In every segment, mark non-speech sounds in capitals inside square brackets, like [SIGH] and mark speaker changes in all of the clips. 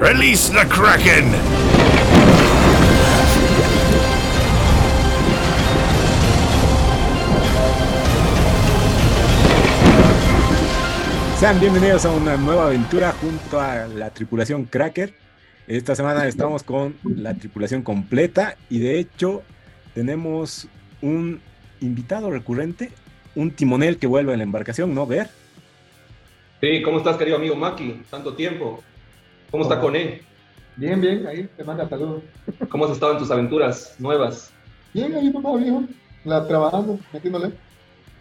Speaker 1: Release the Kraken!
Speaker 2: Sean bienvenidos a una nueva aventura junto a la tripulación Cracker. Esta semana estamos con la tripulación completa y de hecho tenemos un invitado recurrente, un timonel que vuelve a la embarcación, ¿no? Ver.
Speaker 3: Sí, ¿cómo estás, querido amigo Maki? Tanto tiempo. ¿Cómo está con él?
Speaker 4: Bien, bien, ahí te manda saludos.
Speaker 3: ¿Cómo has estado en tus aventuras nuevas?
Speaker 4: Bien, ahí nomás, viejo. La, trabajando, metiéndole.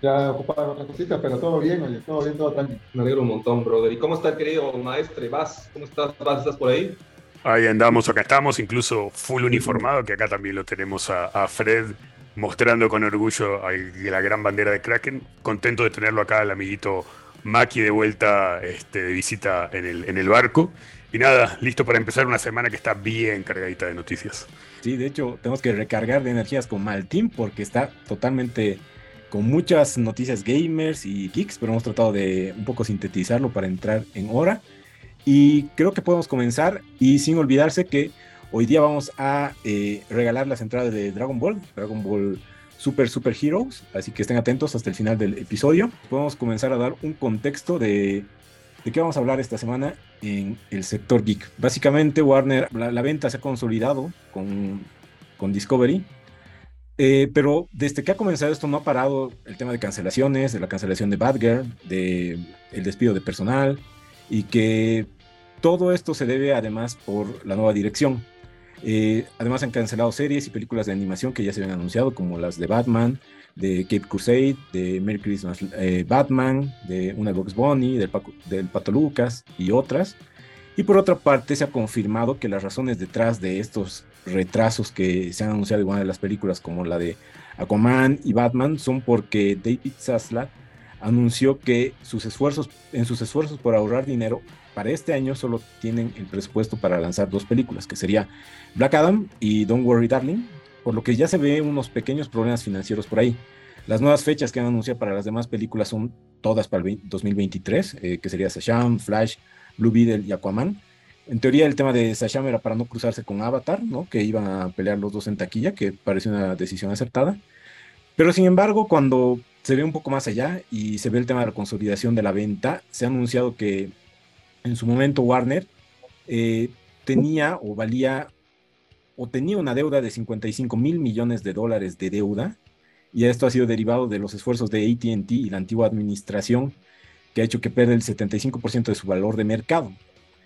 Speaker 4: Ya ocupado otra cosita, pero todo bien, oye, todo bien, todo tranquilo.
Speaker 3: Me alegro un montón, brother. ¿Y cómo está el querido maestre Vas? ¿Cómo estás, Vas? ¿Estás por ahí?
Speaker 1: Ahí andamos, acá estamos, incluso full uniformado, que acá también lo tenemos a, a Fred mostrando con orgullo la gran bandera de Kraken. Contento de tenerlo acá, el amiguito Maki de vuelta este, de visita en el, en el barco. Y nada, listo para empezar una semana que está bien cargadita de noticias.
Speaker 2: Sí, de hecho, tenemos que recargar de energías con Malteam porque está totalmente con muchas noticias gamers y geeks, pero hemos tratado de un poco sintetizarlo para entrar en hora. Y creo que podemos comenzar y sin olvidarse que hoy día vamos a eh, regalar las entradas de Dragon Ball, Dragon Ball Super Super Heroes, así que estén atentos hasta el final del episodio. Podemos comenzar a dar un contexto de, de qué vamos a hablar esta semana en el sector geek. Básicamente Warner, la, venta se ha consolidado con, con Discovery eh, pero desde que ha comenzado esto no ha parado el tema de cancelaciones, de la cancelación de Badger, de el despido de personal y que todo esto se debe además por la nueva dirección. Eh, además han cancelado series y películas de animación que ya se habían anunciado como las de Batman, de Cape Crusade, de Merry Christmas eh, Batman, de Una Box Bunny, del, del Pato Lucas y otras. Y por otra parte, se ha confirmado que las razones detrás de estos retrasos que se han anunciado en una de las películas, como la de Aquaman y Batman, son porque David Zaslav anunció que sus esfuerzos, en sus esfuerzos por ahorrar dinero, para este año solo tienen el presupuesto para lanzar dos películas, que sería Black Adam y Don't Worry Darling, por lo que ya se ve unos pequeños problemas financieros por ahí. Las nuevas fechas que han anunciado para las demás películas son todas para el 2023, eh, que sería Shazam, Flash, Blue Beetle y Aquaman. En teoría el tema de Sasham era para no cruzarse con Avatar, ¿no? Que iban a pelear los dos en taquilla, que parece una decisión acertada. Pero sin embargo, cuando se ve un poco más allá y se ve el tema de la consolidación de la venta, se ha anunciado que en su momento Warner eh, tenía o valía o tenía una deuda de 55 mil millones de dólares de deuda y esto ha sido derivado de los esfuerzos de ATT y la antigua administración que ha hecho que pierda el 75% de su valor de mercado.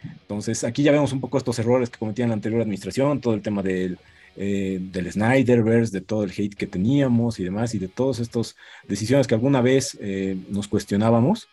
Speaker 2: Entonces, aquí ya vemos un poco estos errores que cometía la anterior administración, todo el tema del, eh, del Snyderverse, de todo el hate que teníamos y demás, y de todas estas decisiones que alguna vez eh, nos cuestionábamos.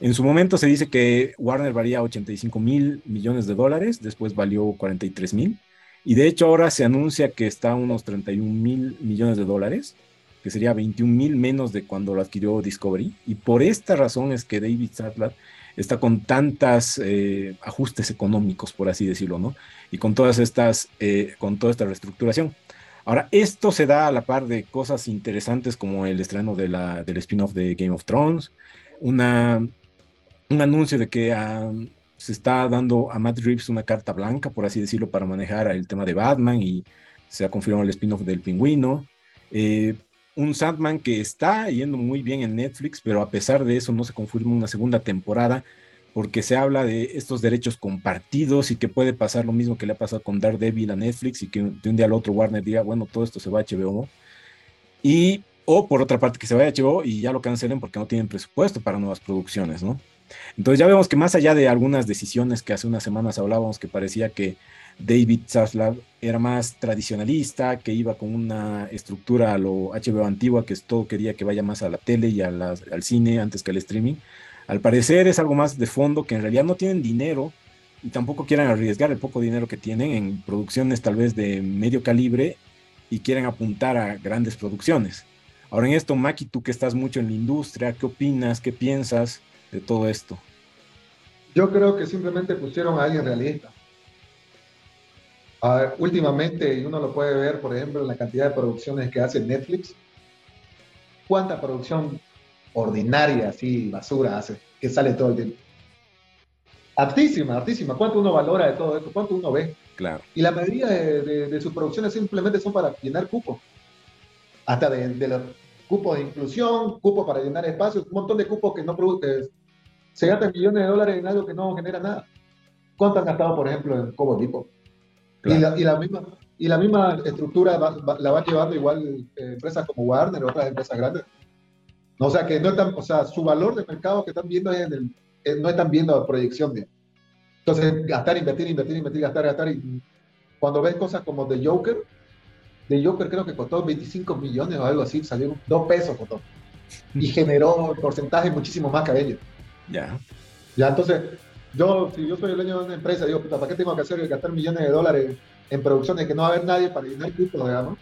Speaker 2: En su momento se dice que Warner valía 85 mil millones de dólares, después valió 43 mil, y de hecho ahora se anuncia que está a unos 31 mil millones de dólares que sería 21 mil menos de cuando lo adquirió Discovery. Y por esta razón es que David Sadler está con tantos eh, ajustes económicos, por así decirlo, ¿no? Y con todas estas, eh, con toda esta reestructuración. Ahora, esto se da a la par de cosas interesantes como el estreno de la, del spin-off de Game of Thrones, una, un anuncio de que ah, se está dando a Matt Reeves una carta blanca, por así decirlo, para manejar el tema de Batman y se ha confirmado el spin-off del pingüino. Eh, un Sandman que está yendo muy bien en Netflix, pero a pesar de eso no se confirma una segunda temporada porque se habla de estos derechos compartidos y que puede pasar lo mismo que le ha pasado con Daredevil a Netflix y que de un día al otro Warner diga, bueno, todo esto se va a HBO. Y, o por otra parte, que se vaya a HBO y ya lo cancelen porque no tienen presupuesto para nuevas producciones, ¿no? Entonces ya vemos que más allá de algunas decisiones que hace unas semanas hablábamos que parecía que David Zaslav era más tradicionalista, que iba con una estructura a lo HBO antigua, que todo quería que vaya más a la tele y al cine antes que al streaming. Al parecer es algo más de fondo, que en realidad no tienen dinero y tampoco quieren arriesgar el poco dinero que tienen en producciones tal vez de medio calibre y quieren apuntar a grandes producciones. Ahora en esto, Maki, tú que estás mucho en la industria, ¿qué opinas? ¿Qué piensas de todo esto?
Speaker 4: Yo creo que simplemente pusieron a alguien realista últimamente, y uno lo puede ver, por ejemplo, en la cantidad de producciones que hace Netflix, cuánta producción ordinaria, así, basura hace, que sale todo el tiempo. altísima, altísima. ¿Cuánto uno valora de todo esto? ¿Cuánto uno ve?
Speaker 2: Claro.
Speaker 4: Y la mayoría de, de, sus producciones simplemente son para llenar cupos. Hasta de, de los cupos de inclusión, cupos para llenar espacios, un montón de cupos que no producen. Se gastan millones de dólares en algo que no genera nada. ¿Cuánto han gastado, por ejemplo, en Cobo Tipo? Y, la, y, la, misma, y la misma estructura la van llevando igual eh, empresas como Warner o otras empresas grandes. No, o sea, que no están, o sea, su valor de mercado que están viendo es en el, eh, no están viendo proyección. Bien. Entonces, gastar, invertir, invertir, invertir, gastar, gastar. Y cuando ves cosas como The Joker, The Joker creo que costó 25 millones o algo así, salió dos pesos costó. Y [LAUGHS] generó porcentaje muchísimo más que ellos.
Speaker 2: Ya.
Speaker 4: Ya, entonces, yo, si yo soy el dueño de una empresa, digo, ¿para qué tengo que hacer gastar millones de dólares en producciones que no va a haber nadie para llenar cupos, digamos?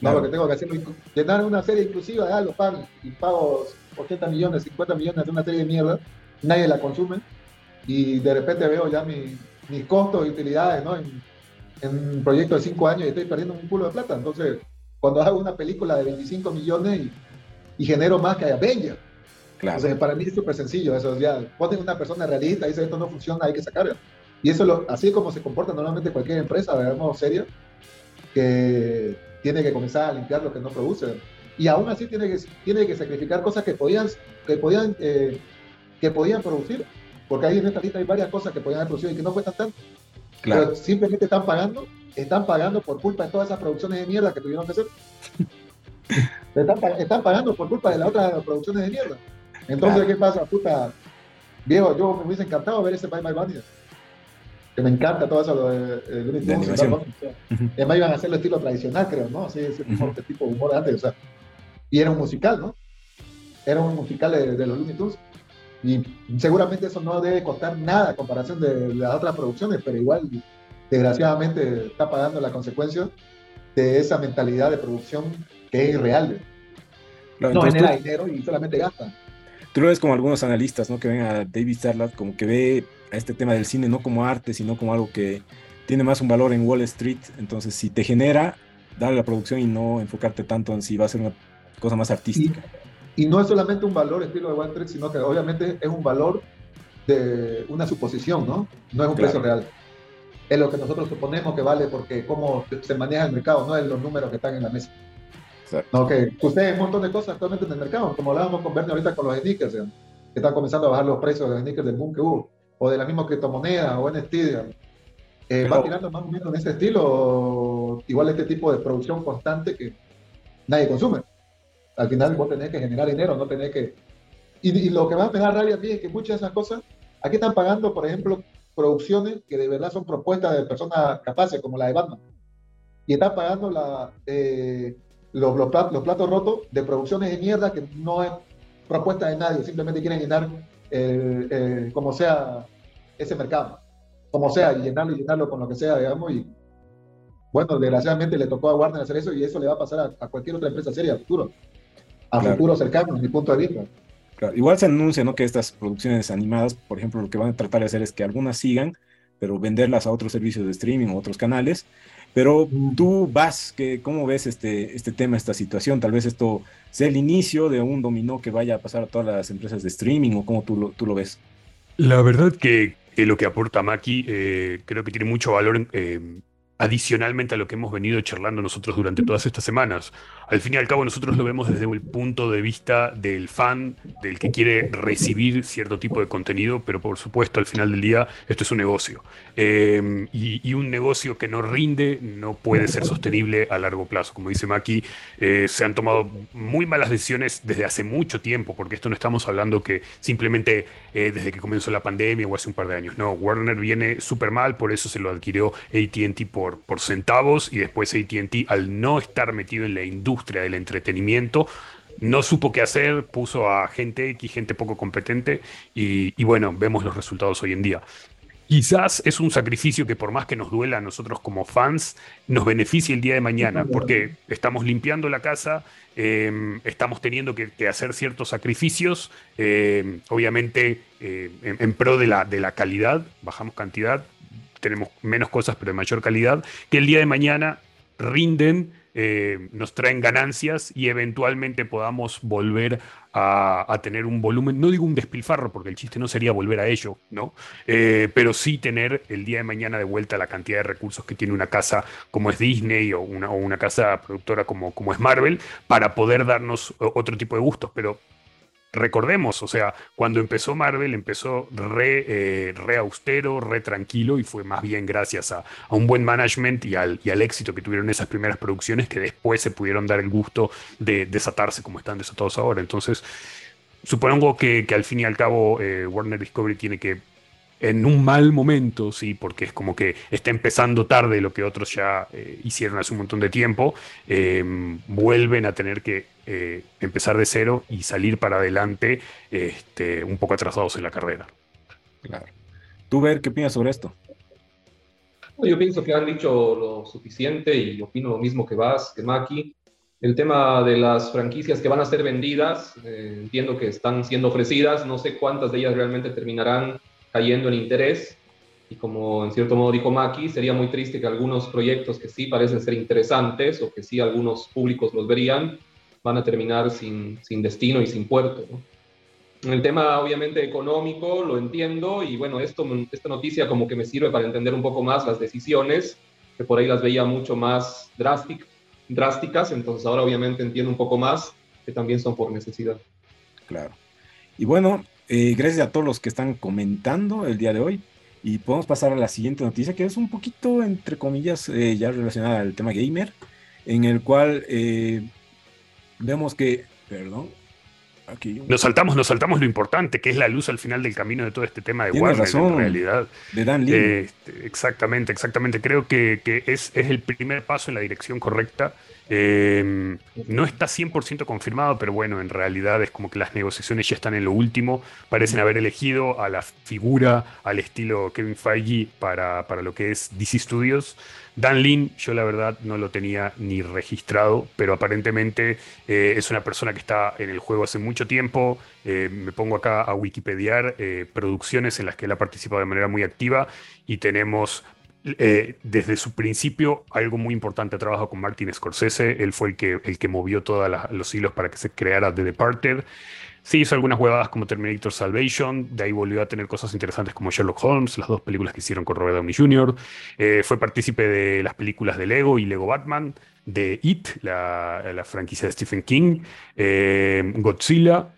Speaker 4: No, lo que tengo que hacer es llenar una serie inclusiva, ya lo pago y pago 80 millones, 50 millones de una serie de mierda, nadie la consume y de repente veo ya mis costos y utilidades ¿no? en, un proyecto de 5 años y estoy perdiendo un culo de plata. Entonces, cuando hago una película de 25 millones y, genero más que Avengers, claro. Entonces, para mí es súper sencillo eso. Ya ponen una persona realista y dice esto no funciona, hay que sacarlo. Y eso lo, así es como se comporta normalmente cualquier empresa, digamos, seria, que tiene que comenzar a limpiar lo que no produce. Y aún así tiene que, tiene que sacrificar cosas que podían, que podían, eh, que podían producir porque ahí en esta lista hay varias cosas que podían haber producido y que no cuestan tanto. Claro. Pero simplemente están pagando, están pagando por culpa de todas esas producciones de mierda que tuvieron que hacer. [LAUGHS] están, pagando por culpa de las otras producciones de mierda. Entonces, ¿qué pasa? Puta, viejo, yo me hubiese encantado ver ese Bye Bye Bunny. Que me encanta todo eso lo de, de, de Además iban a hacerlo estilo tradicional, creo, ¿no? Sí, ese tipo de humor de antes, o sea. Y era un musical, ¿no? Era un musical de, de los Looney Tunes. Y seguramente eso no debe costar nada a comparación de las otras producciones, pero igual, desgraciadamente, está pagando la consecuencia de esa mentalidad de producción que es irreal. no genera dinero y solamente gasta.
Speaker 2: Tú lo ves como algunos analistas, ¿no? Que ven a David Sarlat como que ve a este tema del cine no como arte, sino como algo que tiene más un valor en Wall Street. Entonces, si te genera, darle la producción y no enfocarte tanto en si va a ser una cosa más artística.
Speaker 4: Y no es solamente un valor estilo de Wall Street, sino que obviamente es un valor de una suposición, ¿no? No es un precio real. Es lo que nosotros suponemos que vale porque cómo se maneja el mercado, no es los números que están en la mesa. Exacto. No, que usted un montón de cosas actualmente en el mercado, como hablábamos con Bernie ahorita con los sneakers, que están comenzando a bajar los precios de los sneakers del boom que hubo, o de la misma criptomoneda o NFT, eh, va tirando más o menos en ese estilo, igual este tipo de producción constante que nadie consume. Al final vos tenés que generar dinero, no tenés que... Y, lo que más me da rabia a mí es que muchas de esas cosas, aquí están pagando, por ejemplo, producciones que de verdad son propuestas de personas capaces, como la de Batman. Y están pagando la, eh, los, los, platos, rotos de producciones de mierda que no es propuesta de nadie, simplemente quieren llenar eh, eh, como sea ese mercado, como sea, y llenarlo y llenarlo con lo que sea, digamos, y bueno, desgraciadamente le tocó a Warner hacer eso y eso le va a pasar a, a cualquier otra empresa seria a futuro a futuro cercano, mi punto de vista.
Speaker 2: Igual se anuncia ¿no? que estas producciones animadas, por ejemplo, lo que van a tratar de hacer es que algunas sigan, pero venderlas a otros servicios de streaming o otros canales. Pero tú vas, que, ¿cómo ves este, este tema, esta situación? Tal vez esto sea el inicio de un dominó que vaya a pasar a todas las empresas de streaming o cómo tú lo, tú lo ves.
Speaker 1: La verdad que, lo que aporta Maki eh, creo que tiene mucho valor eh, adicionalmente a lo que hemos venido charlando nosotros durante todas estas semanas. Al fin y al cabo nosotros lo vemos desde el punto de vista del fan, del que quiere recibir cierto tipo de contenido, pero por supuesto al final del día esto es un negocio. Em, y, un negocio que no rinde no puede ser sostenible a largo plazo. Como dice Maki, eh, se han tomado muy malas decisiones desde hace mucho tiempo, porque esto no estamos hablando que simplemente eh, desde que comenzó la pandemia o hace un par de años. No, Warner viene súper mal, por eso se lo adquirió ATT por, por centavos y después ATT al no estar metido en la industria del entretenimiento no supo qué hacer, puso a gente X, gente poco competente y, y, bueno, vemos los resultados hoy en día. Quizás es un sacrificio que por más que nos duela a nosotros como fans, nos beneficie el día de mañana, porque estamos limpiando la casa, em, estamos teniendo que, hacer ciertos sacrificios, em, obviamente eh, en, pro de la, de la calidad, bajamos cantidad, tenemos menos cosas pero de mayor calidad, que el día de mañana rinden eh, nos traen ganancias y eventualmente podamos volver a, tener un volumen, no digo un despilfarro, porque el chiste no sería volver a ello, ¿no? Eh, pero sí tener el día de mañana de vuelta la cantidad de recursos que tiene una casa como es Disney o una, o una casa productora como, como es Marvel para poder darnos otro tipo de gustos. Pero recordemos, o sea, cuando empezó Marvel empezó re, eh, re austero, re tranquilo y fue más bien gracias a, un buen management y al, y al, éxito que tuvieron esas primeras producciones que después se pudieron dar el gusto de desatarse como están desatados ahora. Entonces, supongo que, al fin y al cabo eh, Warner Discovery tiene que en un mal momento, sí, porque es como que está empezando tarde lo que otros ya eh, hicieron hace un montón de tiempo, em, vuelven a tener que eh, empezar de cero y salir para adelante este, un poco atrasados en la carrera.
Speaker 2: Claro. ¿Tú, Ver, qué opinas sobre esto?
Speaker 3: Yo pienso que han dicho lo suficiente y opino lo mismo que Vas, que Maki. El tema de las franquicias que van a ser vendidas, eh, entiendo que están siendo ofrecidas, no sé cuántas de ellas realmente terminarán cayendo en interés. Y como en cierto modo dijo Maki, sería muy triste que algunos proyectos que sí parecen ser interesantes o que sí algunos públicos los verían, van a terminar sin, sin destino y sin puerto. ¿no? El tema obviamente económico lo entiendo y bueno, esto, esta noticia como que me sirve para entender un poco más las decisiones, que por ahí las veía mucho más drástic, drásticas, entonces ahora obviamente entiendo un poco más que también son por necesidad.
Speaker 2: Claro. Y bueno, eh, gracias a todos los que están comentando el día de hoy. Y podemos pasar a la siguiente noticia, que es un poquito, entre comillas, eh, ya relacionada al tema gamer, en el cual eh, vemos que, perdón,
Speaker 1: aquí nos saltamos, nos saltamos lo importante, que es la luz al final del camino de todo este tema de Warner, en realidad.
Speaker 2: De Dan Lee.
Speaker 1: Este, exactamente, exactamente. Creo que, que es, es, el primer paso en la dirección correcta. Em, no está 100% confirmado, pero bueno, en realidad es como que las negociaciones ya están en lo último. Parecen haber elegido a la figura, al estilo Kevin Feige para, para lo que es DC Studios. Dan Lin, yo la verdad no lo tenía ni registrado, pero aparentemente eh, es una persona que está en el juego hace mucho tiempo. Eh, me pongo acá a Wikipediar eh, producciones en las que él ha participado de manera muy activa y tenemos eh, desde su principio, algo muy importante, ha trabajado con Martin Scorsese, él fue el que, el que movió todos los hilos para que se creara The Departed. Sí, hizo algunas huevadas como Terminator Salvation, de ahí volvió a tener cosas interesantes como Sherlock Holmes, las dos películas que hicieron con Robert Downey Jr., eh, fue partícipe de las películas de Lego y Lego Batman, de It, la, franquicia de Stephen King, eh, Godzilla,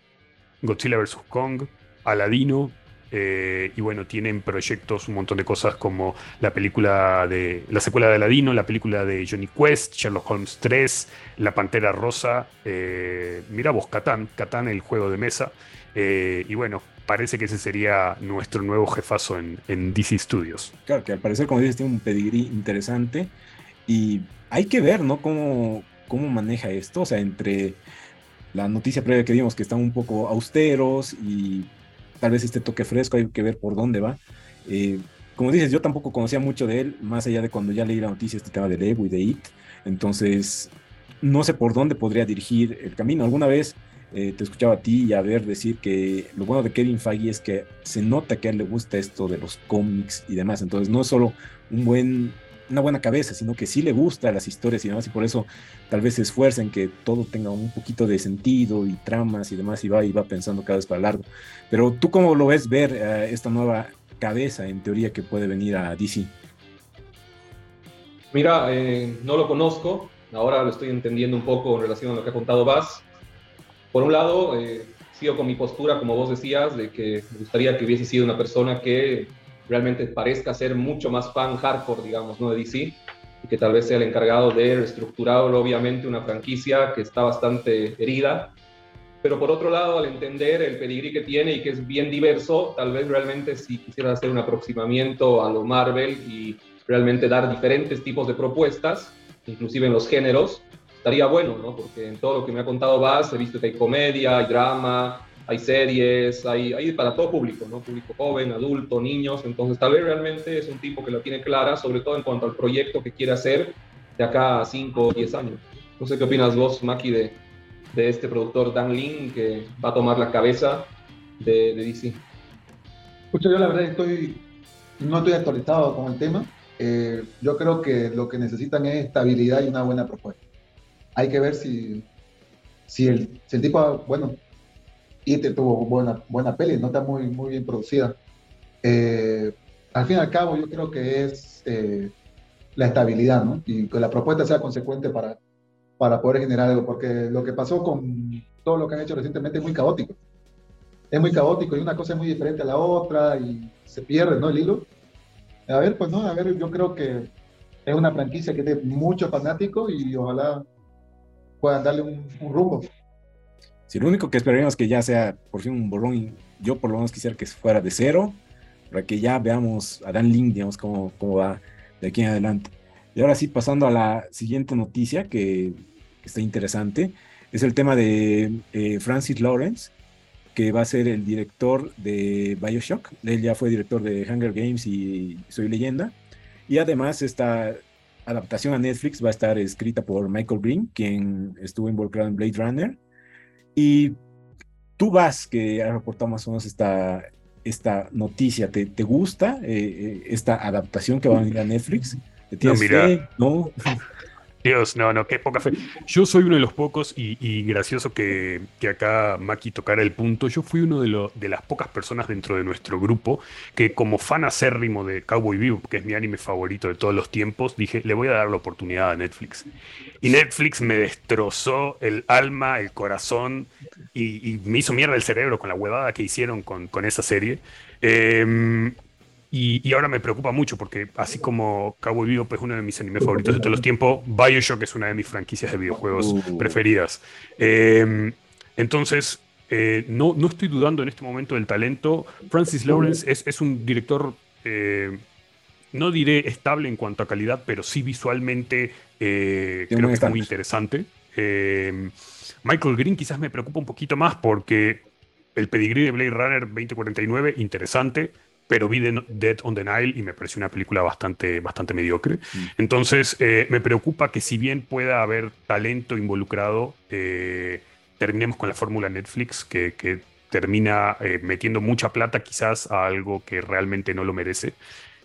Speaker 1: Godzilla vs. Kong, Aladino, eh, y bueno, tienen proyectos, un montón de cosas como la película de. la secuela de Aladino, la película de Johnny Quest, Sherlock Holmes 3, La Pantera Rosa. Eh, mira vos, Catán, Catán, el juego de mesa. Eh, y bueno, parece que ese sería nuestro nuevo jefazo en, en, DC Studios.
Speaker 2: Claro, que al parecer, como dices, tiene un pedigrí interesante. Y hay que ver, ¿no? Cómo, cómo maneja esto. O sea, entre la noticia previa que vimos que están un poco austeros y tal vez este toque fresco, hay que ver por dónde va. Eh, como dices, yo tampoco conocía mucho de él, más allá de cuando ya leí la noticia, este tema de Lego y de It. Entonces, no sé por dónde podría dirigir el camino. Alguna vez eh, te escuchaba a ti y a ver decir que lo bueno de Kevin Feige es que se nota que a él le gusta esto de los cómics y demás. Entonces, no es solo un buen una buena cabeza, sino que sí le gusta las historias y demás, y por eso tal vez se esfuerza en que todo tenga un poquito de sentido y tramas y demás, y va, y va pensando cada vez para largo. Pero tú cómo lo ves ver eh, esta nueva cabeza, en teoría, que puede venir a DC?
Speaker 3: Mira, eh, no lo conozco, ahora lo estoy entendiendo un poco en relación a lo que ha contado Bas. Por un lado, eh, sigo con mi postura, como vos decías, de que me gustaría que hubiese sido una persona que realmente parezca ser mucho más fan hardcore, digamos, ¿no? de DC, y que tal vez sea el encargado de reestructurar obviamente una franquicia que está bastante herida. Pero por otro lado, al entender el pedigrí que tiene y que es bien diverso, tal vez realmente si quisiera hacer un aproximamiento a lo Marvel y realmente dar diferentes tipos de propuestas, inclusive en los géneros, estaría bueno, ¿no? Porque en todo lo que me ha contado Bas, he visto que hay comedia, hay drama, hay series, hay, hay para todo público, ¿no? Público joven, adulto, niños, entonces tal vez realmente es un tipo que la tiene clara, sobre todo en cuanto al proyecto que quiere hacer de acá a 5 o 10 años. No sé qué opinas vos, Maki, de, de este productor Dan Lin que va a tomar la cabeza de, de DC.
Speaker 4: Escucha, yo la verdad estoy, no estoy actualizado con el tema. Eh, yo creo que lo que necesitan es estabilidad y una buena propuesta. hay que ver si, si, el, si el tipo, bueno, y te tuvo buena, buena peli, no está muy, muy bien producida. Eh, al fin y al cabo, yo creo que es eh, la estabilidad, ¿no? Y que la propuesta sea consecuente para, para poder generar algo, porque lo que pasó con todo lo que han hecho recientemente es muy caótico. Es muy caótico y una cosa es muy diferente a la otra y se pierde, ¿no? El hilo. A ver, pues no, a ver, yo creo que es una franquicia que tiene muchos fanáticos y ojalá puedan darle un, un rumbo.
Speaker 2: Si lo único que esperaríamos que ya sea por fin un borrón, yo por lo menos quisiera que fuera de cero, para que ya veamos a Dan Link, digamos, cómo, cómo va de aquí en adelante. Y ahora sí, pasando a la siguiente noticia que, está interesante, es el tema de eh, Francis Lawrence, que va a ser el director de Bioshock. Él ya fue director de Hunger Games y Soy Leyenda. Y además esta adaptación a Netflix va a estar escrita por Michael Green, quien estuvo involucrado en Blade Runner y tú vas, que ha reportado más o menos esta, esta noticia, ¿te, te gusta eh, eh, esta adaptación que va a venir a Netflix? ¿Te tienes
Speaker 1: no, mira, [LAUGHS] ¿No? Dios, no, no, qué poca fe. Yo soy uno de los pocos, y, gracioso que, acá Maki tocara el punto, yo fui uno de, de las pocas personas dentro de nuestro grupo que como fan acérrimo de Cowboy Vivo, que es mi anime favorito de todos los tiempos, dije, le voy a dar la oportunidad a Netflix. Y Netflix me destrozó el alma, el corazón, y, me hizo mierda el cerebro con la huevada que hicieron con, con esa serie. Eh, y, ahora me preocupa mucho porque así como Cowboy Vivo es uno de mis animes favoritos de todos los tiempos, Bioshock es una de mis franquicias de videojuegos uh. preferidas. Em, entonces, eh, no, no estoy dudando en este momento del talento. Francis Lawrence es, es un director, eh, no diré estable en cuanto a calidad, pero sí visualmente eh, creo que es muy interesante. Em, Michael Green quizás me preocupa un poquito más porque el pedigrí de Blade Runner 2049, interesante pero vi Dead on the Nile y me pareció una película bastante, bastante mediocre. Mm. Entonces, eh, me preocupa que si bien pueda haber talento involucrado, eh, terminemos con la fórmula Netflix, que, termina eh, metiendo mucha plata quizás a algo que realmente no lo merece.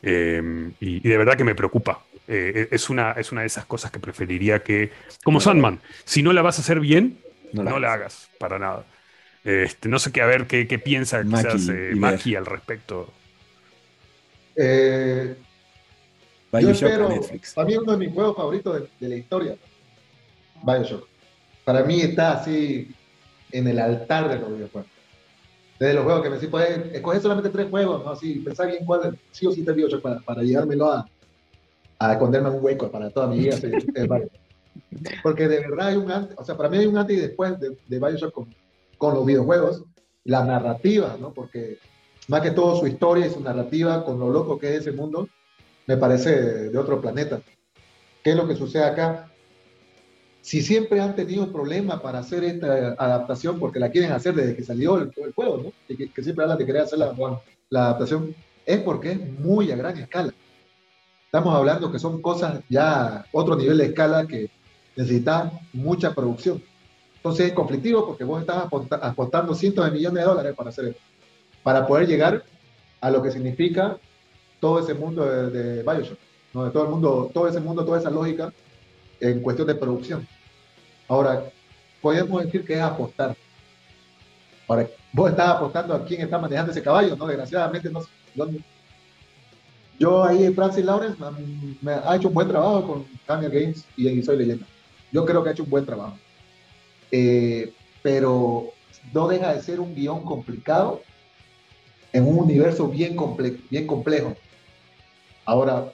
Speaker 1: Y, de verdad que me preocupa. es, una, es una de esas cosas que preferiría que, como Sandman, si no la vas a hacer bien, no la, hagas para nada. Este, no sé qué, a ver qué, piensa quizás Maki al respecto.
Speaker 4: Eh, yo Netflix. Para mí uno de mis juegos favoritos de, la historia. Bioshock. Para mí está así en el altar de los videojuegos. Desde los juegos que me decís, puedes escoger solamente tres juegos, ¿no? Así, pensar bien cuál sí o sí te Bioshock para, para llevármelo a, a esconderme en un hueco para toda mi vida. Porque de verdad hay un antes, o sea, para mí hay un antes y después de, de Bioshock con, con los videojuegos, la narrativa, ¿no? Porque más que todo su historia y su narrativa con lo loco que es ese mundo, me parece de otro planeta. ¿Qué es lo que sucede acá? Si siempre han tenido problemas para hacer esta adaptación, porque la quieren hacer desde que salió el, juego, ¿no? que, que, siempre hablan de querer hacer la, la adaptación, es porque es muy a gran escala. Estamos hablando que son cosas ya otro nivel de escala que necesitan mucha producción. Entonces es conflictivo porque vos estás apostando cientos de millones de dólares para hacer esto para poder llegar a lo que significa todo ese mundo de, Bioshock, ¿no? de todo el mundo, todo ese mundo, toda esa lógica en cuestión de producción. Ahora, podemos decir que es apostar. Ahora, vos estás apostando a quién está manejando ese caballo, ¿no? Desgraciadamente, no, yo ahí, Francis Lawrence, me ha hecho un buen trabajo con Camille Games y en Soy Leyenda. Yo creo que ha hecho un buen trabajo. Eh, pero no deja de ser un guion complicado en un universo bien, bien complejo. Ahora,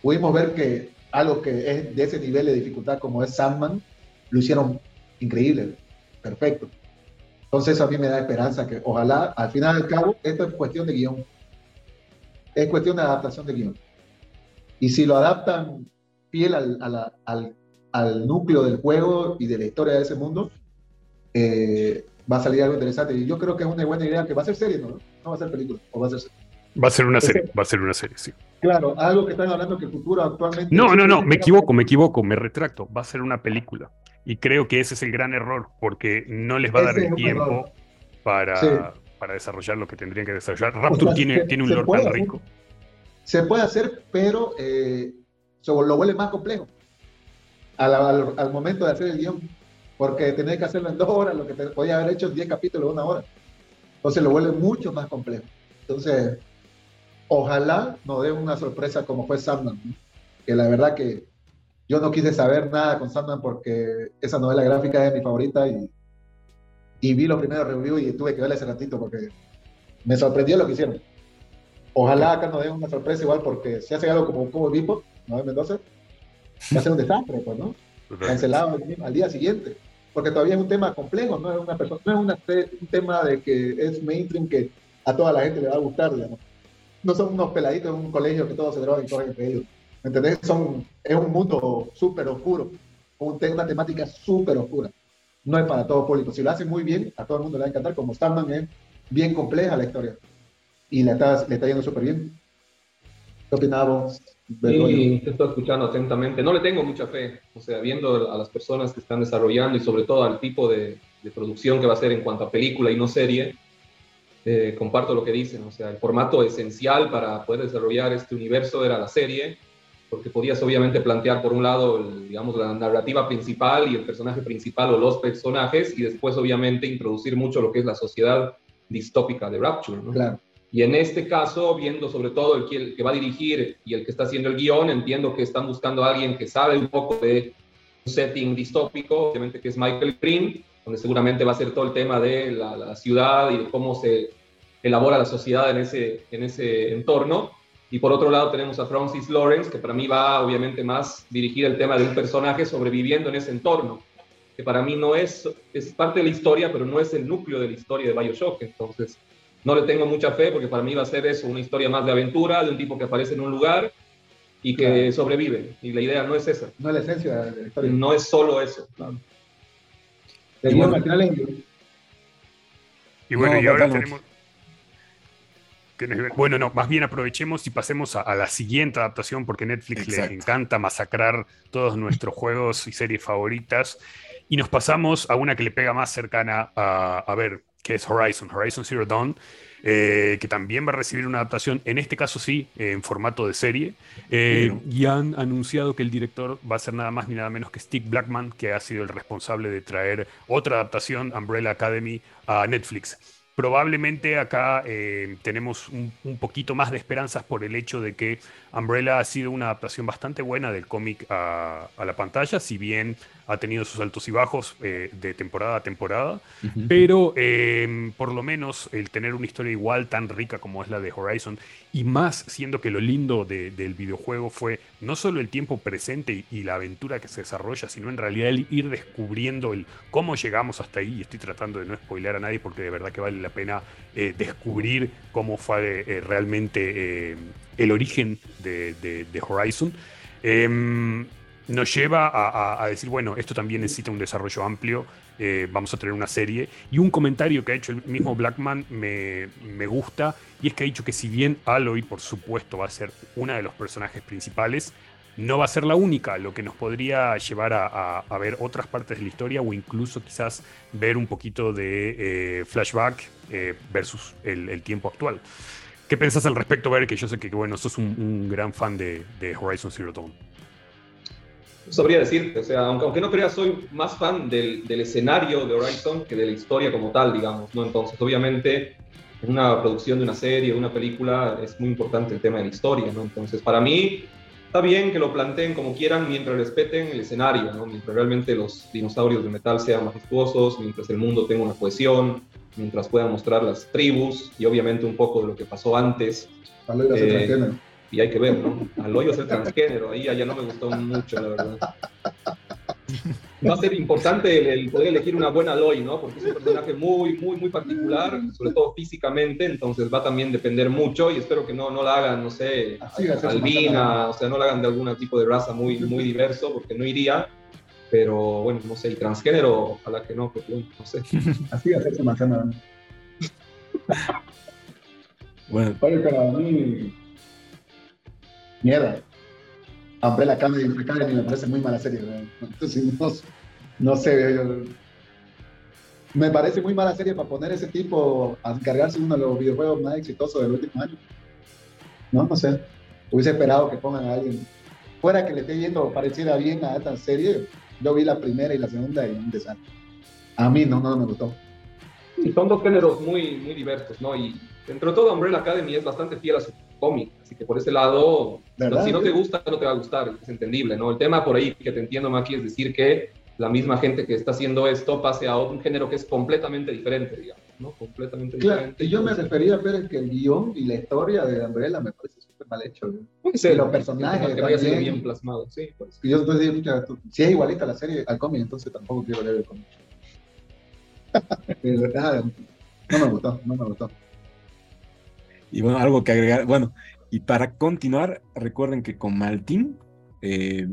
Speaker 4: pudimos ver que algo que es de ese nivel de dificultad como es Sandman, lo hicieron increíble, perfecto. Entonces a mí me da esperanza que ojalá, al final del cabo, esto es cuestión de guion. Es cuestión de adaptación de guion. Y si lo adaptan fiel al, al, al, núcleo del juego y de la historia de ese mundo, eh, va a salir algo interesante. Y yo creo que es una buena idea que va a ser serie, ¿no? No va a ser película, o va a ser serie.
Speaker 1: Va a ser una serie, va a ser una serie, sí.
Speaker 4: Claro, algo que están hablando que el futuro actualmente...
Speaker 1: No, no, no, me equivoco, me equivoco, me retracto. Va a ser una película. Y creo que ese es el gran error, porque no les va a dar el tiempo para, para desarrollar lo que tendrían que desarrollar. Rapture tiene, tiene un lore tan rico.
Speaker 4: Se puede hacer, pero eh, lo vuelve más complejo. al, momento de hacer el guion, porque tenés que hacerlo en dos horas, lo que te podía haber hecho en 10 capítulos en una hora. Entonces lo vuelve mucho más complejo. Entonces, ojalá nos dé una sorpresa como fue Sandman, que la verdad que yo no quise saber nada con Sandman porque esa novela gráfica es mi favorita y, y vi los primeros reviews y tuve que verla ese ratito porque me sorprendió lo que hicieron. Ojalá acá nos den una sorpresa igual porque si hace algo como como Vipo, ¿no? Mendoza, va a ser un desastre, pues, ¿no? Cancelado al día siguiente. Porque todavía es un tema complejo, no es, una persona, no es un tema de que es mainstream que a toda la gente le va a gustar, digamos. No son unos peladitos en un colegio que todos se drogan y corren entre ellos. ¿Me entendés? Son, es un mundo súper oscuro, una temática súper oscura. No es para todo público. Si lo hacen muy bien, a todo el mundo le va a encantar, como Starman es bien compleja la historia. Y le está, le está yendo súper bien. ¿Qué?
Speaker 3: Sí, te estoy escuchando atentamente. No le tengo mucha fe, o sea, viendo a las personas que están desarrollando y sobre todo al tipo de, de producción que va a ser en cuanto a película y no serie, eh, comparto lo que dicen, o sea, el formato esencial para poder desarrollar este universo era la serie, porque podías obviamente plantear por un lado, digamos, la narrativa principal y el personaje principal o los personajes, y después obviamente introducir mucho lo que es la sociedad distópica de Rapture, ¿no?
Speaker 4: Claro.
Speaker 3: Y en este caso, viendo sobre todo el que, el que va a dirigir y el que está haciendo el guion, entiendo que están buscando a alguien que sabe un poco de un setting distópico, obviamente que es Michael Green, donde seguramente va a ser todo el tema de la, ciudad y de cómo se elabora la sociedad en ese, en ese entorno. Y por otro lado tenemos a Francis Lawrence, que para mí va obviamente más dirigir el tema de un personaje sobreviviendo en ese entorno, que para mí no es, es parte de la historia, pero no es el núcleo de la historia de Bioshock. Entonces, no le tengo mucha fe porque para mí va a ser eso, una historia más de aventura, de un tipo que aparece en un lugar y que sobrevive. Y la idea no es esa.
Speaker 4: No es la esencia de la historia.
Speaker 3: No es solo eso.
Speaker 1: Y bueno, y, bueno, y ahora tenemos... Bueno, no, más bien aprovechemos y pasemos a, la siguiente adaptación porque Netflix le encanta masacrar todos nuestros juegos y series favoritas. Y nos pasamos a una que le pega más cercana a, a ver, que es Horizon, Horizon Zero Dawn, eh, que también va a recibir una adaptación, en este caso sí, en formato de serie. Eh, y han anunciado que el director va a ser nada más ni nada menos que Steve Blackman, que ha sido el responsable de traer otra adaptación, Umbrella Academy, a Netflix. Probablemente acá eh, tenemos un, poquito más de esperanzas por el hecho de que Umbrella ha sido una adaptación bastante buena del cómic a, a la pantalla, si bien ha tenido sus altos y bajos eh, de temporada a temporada, pero em, por lo menos el tener una historia igual tan rica como es la de Horizon, y más siendo que lo lindo del videojuego fue no solo el tiempo presente y, la aventura que se desarrolla, sino en realidad el ir descubriendo el cómo llegamos hasta ahí, y estoy tratando de no spoiler a nadie porque de verdad que vale la pena eh, descubrir cómo fue eh, realmente el origen de, de Horizon. Nos lleva a, decir, bueno, esto también necesita un desarrollo amplio, eh, vamos a tener una serie. Y un comentario que ha hecho el mismo Blackman me, me, gusta, y es que ha dicho que si bien Aloy, por supuesto, va a ser una de los personajes principales, no va a ser la única, lo que nos podría llevar a, ver otras partes de la historia o incluso quizás ver un poquito de eh, flashback eh, versus el, tiempo actual. ¿Qué pensás al respecto, Ver? Que yo sé que, bueno, sos un, gran fan de, de Horizon Zero Dawn
Speaker 3: sabría decirte, o sea, aunque, aunque no creas, soy más fan del, del, escenario de Horizon que de la historia como tal, digamos, ¿no? Entonces, obviamente, en una producción de una serie, de una película, es muy importante el tema de la historia, ¿no? Entonces, para mí, está bien que lo planteen como quieran mientras respeten el escenario, ¿no? Mientras realmente los dinosaurios de metal sean majestuosos, mientras el mundo tenga una cohesión, mientras puedan mostrar las tribus y obviamente un poco de lo que pasó antes. Eh, y hay que ver, ¿no? Aloy va a ser transgénero, ahí ya no me gustó mucho, la verdad. Va a ser importante el, poder elegir una buena Aloy, ¿no? Porque es un personaje muy, muy, muy particular, sobre todo físicamente, entonces va a también depender mucho y espero que no, no la hagan, no sé, albina, o sea, no la hagan de algún tipo de raza muy, muy diverso, porque no iría, pero bueno, no sé, y transgénero, ojalá que no, porque no sé.
Speaker 4: Así va a ser bueno, para mí mierda. Umbrella Academy, me parece muy mala serie. Entonces, [LAUGHS] no, no sé. me parece muy mala serie para poner ese tipo a encargarse uno de los videojuegos más exitosos del último año. No, no sé. Hubiese esperado que pongan a alguien fuera que le esté yendo pareciera bien a esta serie, yo vi la primera y la segunda y un desastre. A mí no, no me gustó.
Speaker 3: Y son dos géneros muy, muy diversos, ¿no? Y dentro de todo Umbrella Academy es bastante fiel a su cómic, así que por ese lado, si no te gusta, no te va a gustar, es entendible, ¿no? El tema por ahí que te entiendo, Maki, es decir que la misma gente que está haciendo esto pase a un género que es completamente diferente, digamos, ¿no? Completamente
Speaker 4: claro,
Speaker 3: diferente.
Speaker 4: Y yo me refería a ver que el guion y la historia de Umbrella me parece súper mal hecho. ¿no?
Speaker 3: Puede ser,
Speaker 4: y los personajes
Speaker 3: que vaya
Speaker 4: también.
Speaker 3: bien plasmado, sí, por eso.
Speaker 4: Y yo dije, "Pucha, tú- si es igualita la serie al cómic, entonces tampoco quiero leer el cómic. De [LAUGHS] verdad, no me gustó, no me gustó.
Speaker 2: Y bueno, algo que agregar. Bueno, y para continuar, recuerden que con Maltín eh,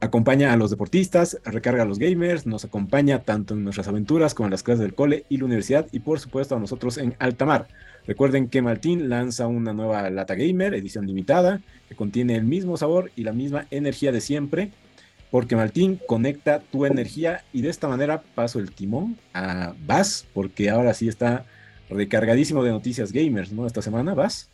Speaker 2: acompaña a los deportistas, recarga a los gamers, nos acompaña tanto en nuestras aventuras como en las clases del cole y la universidad, y por supuesto a nosotros en Altamar. Recuerden que Maltín lanza una nueva lata gamer, edición limitada, que contiene el mismo sabor y la misma energía de siempre, porque Maltín conecta tu energía y de esta manera paso el timón a Bass, porque ahora sí está recargadísimo de noticias gamers, ¿no? Esta semana, ¿vas?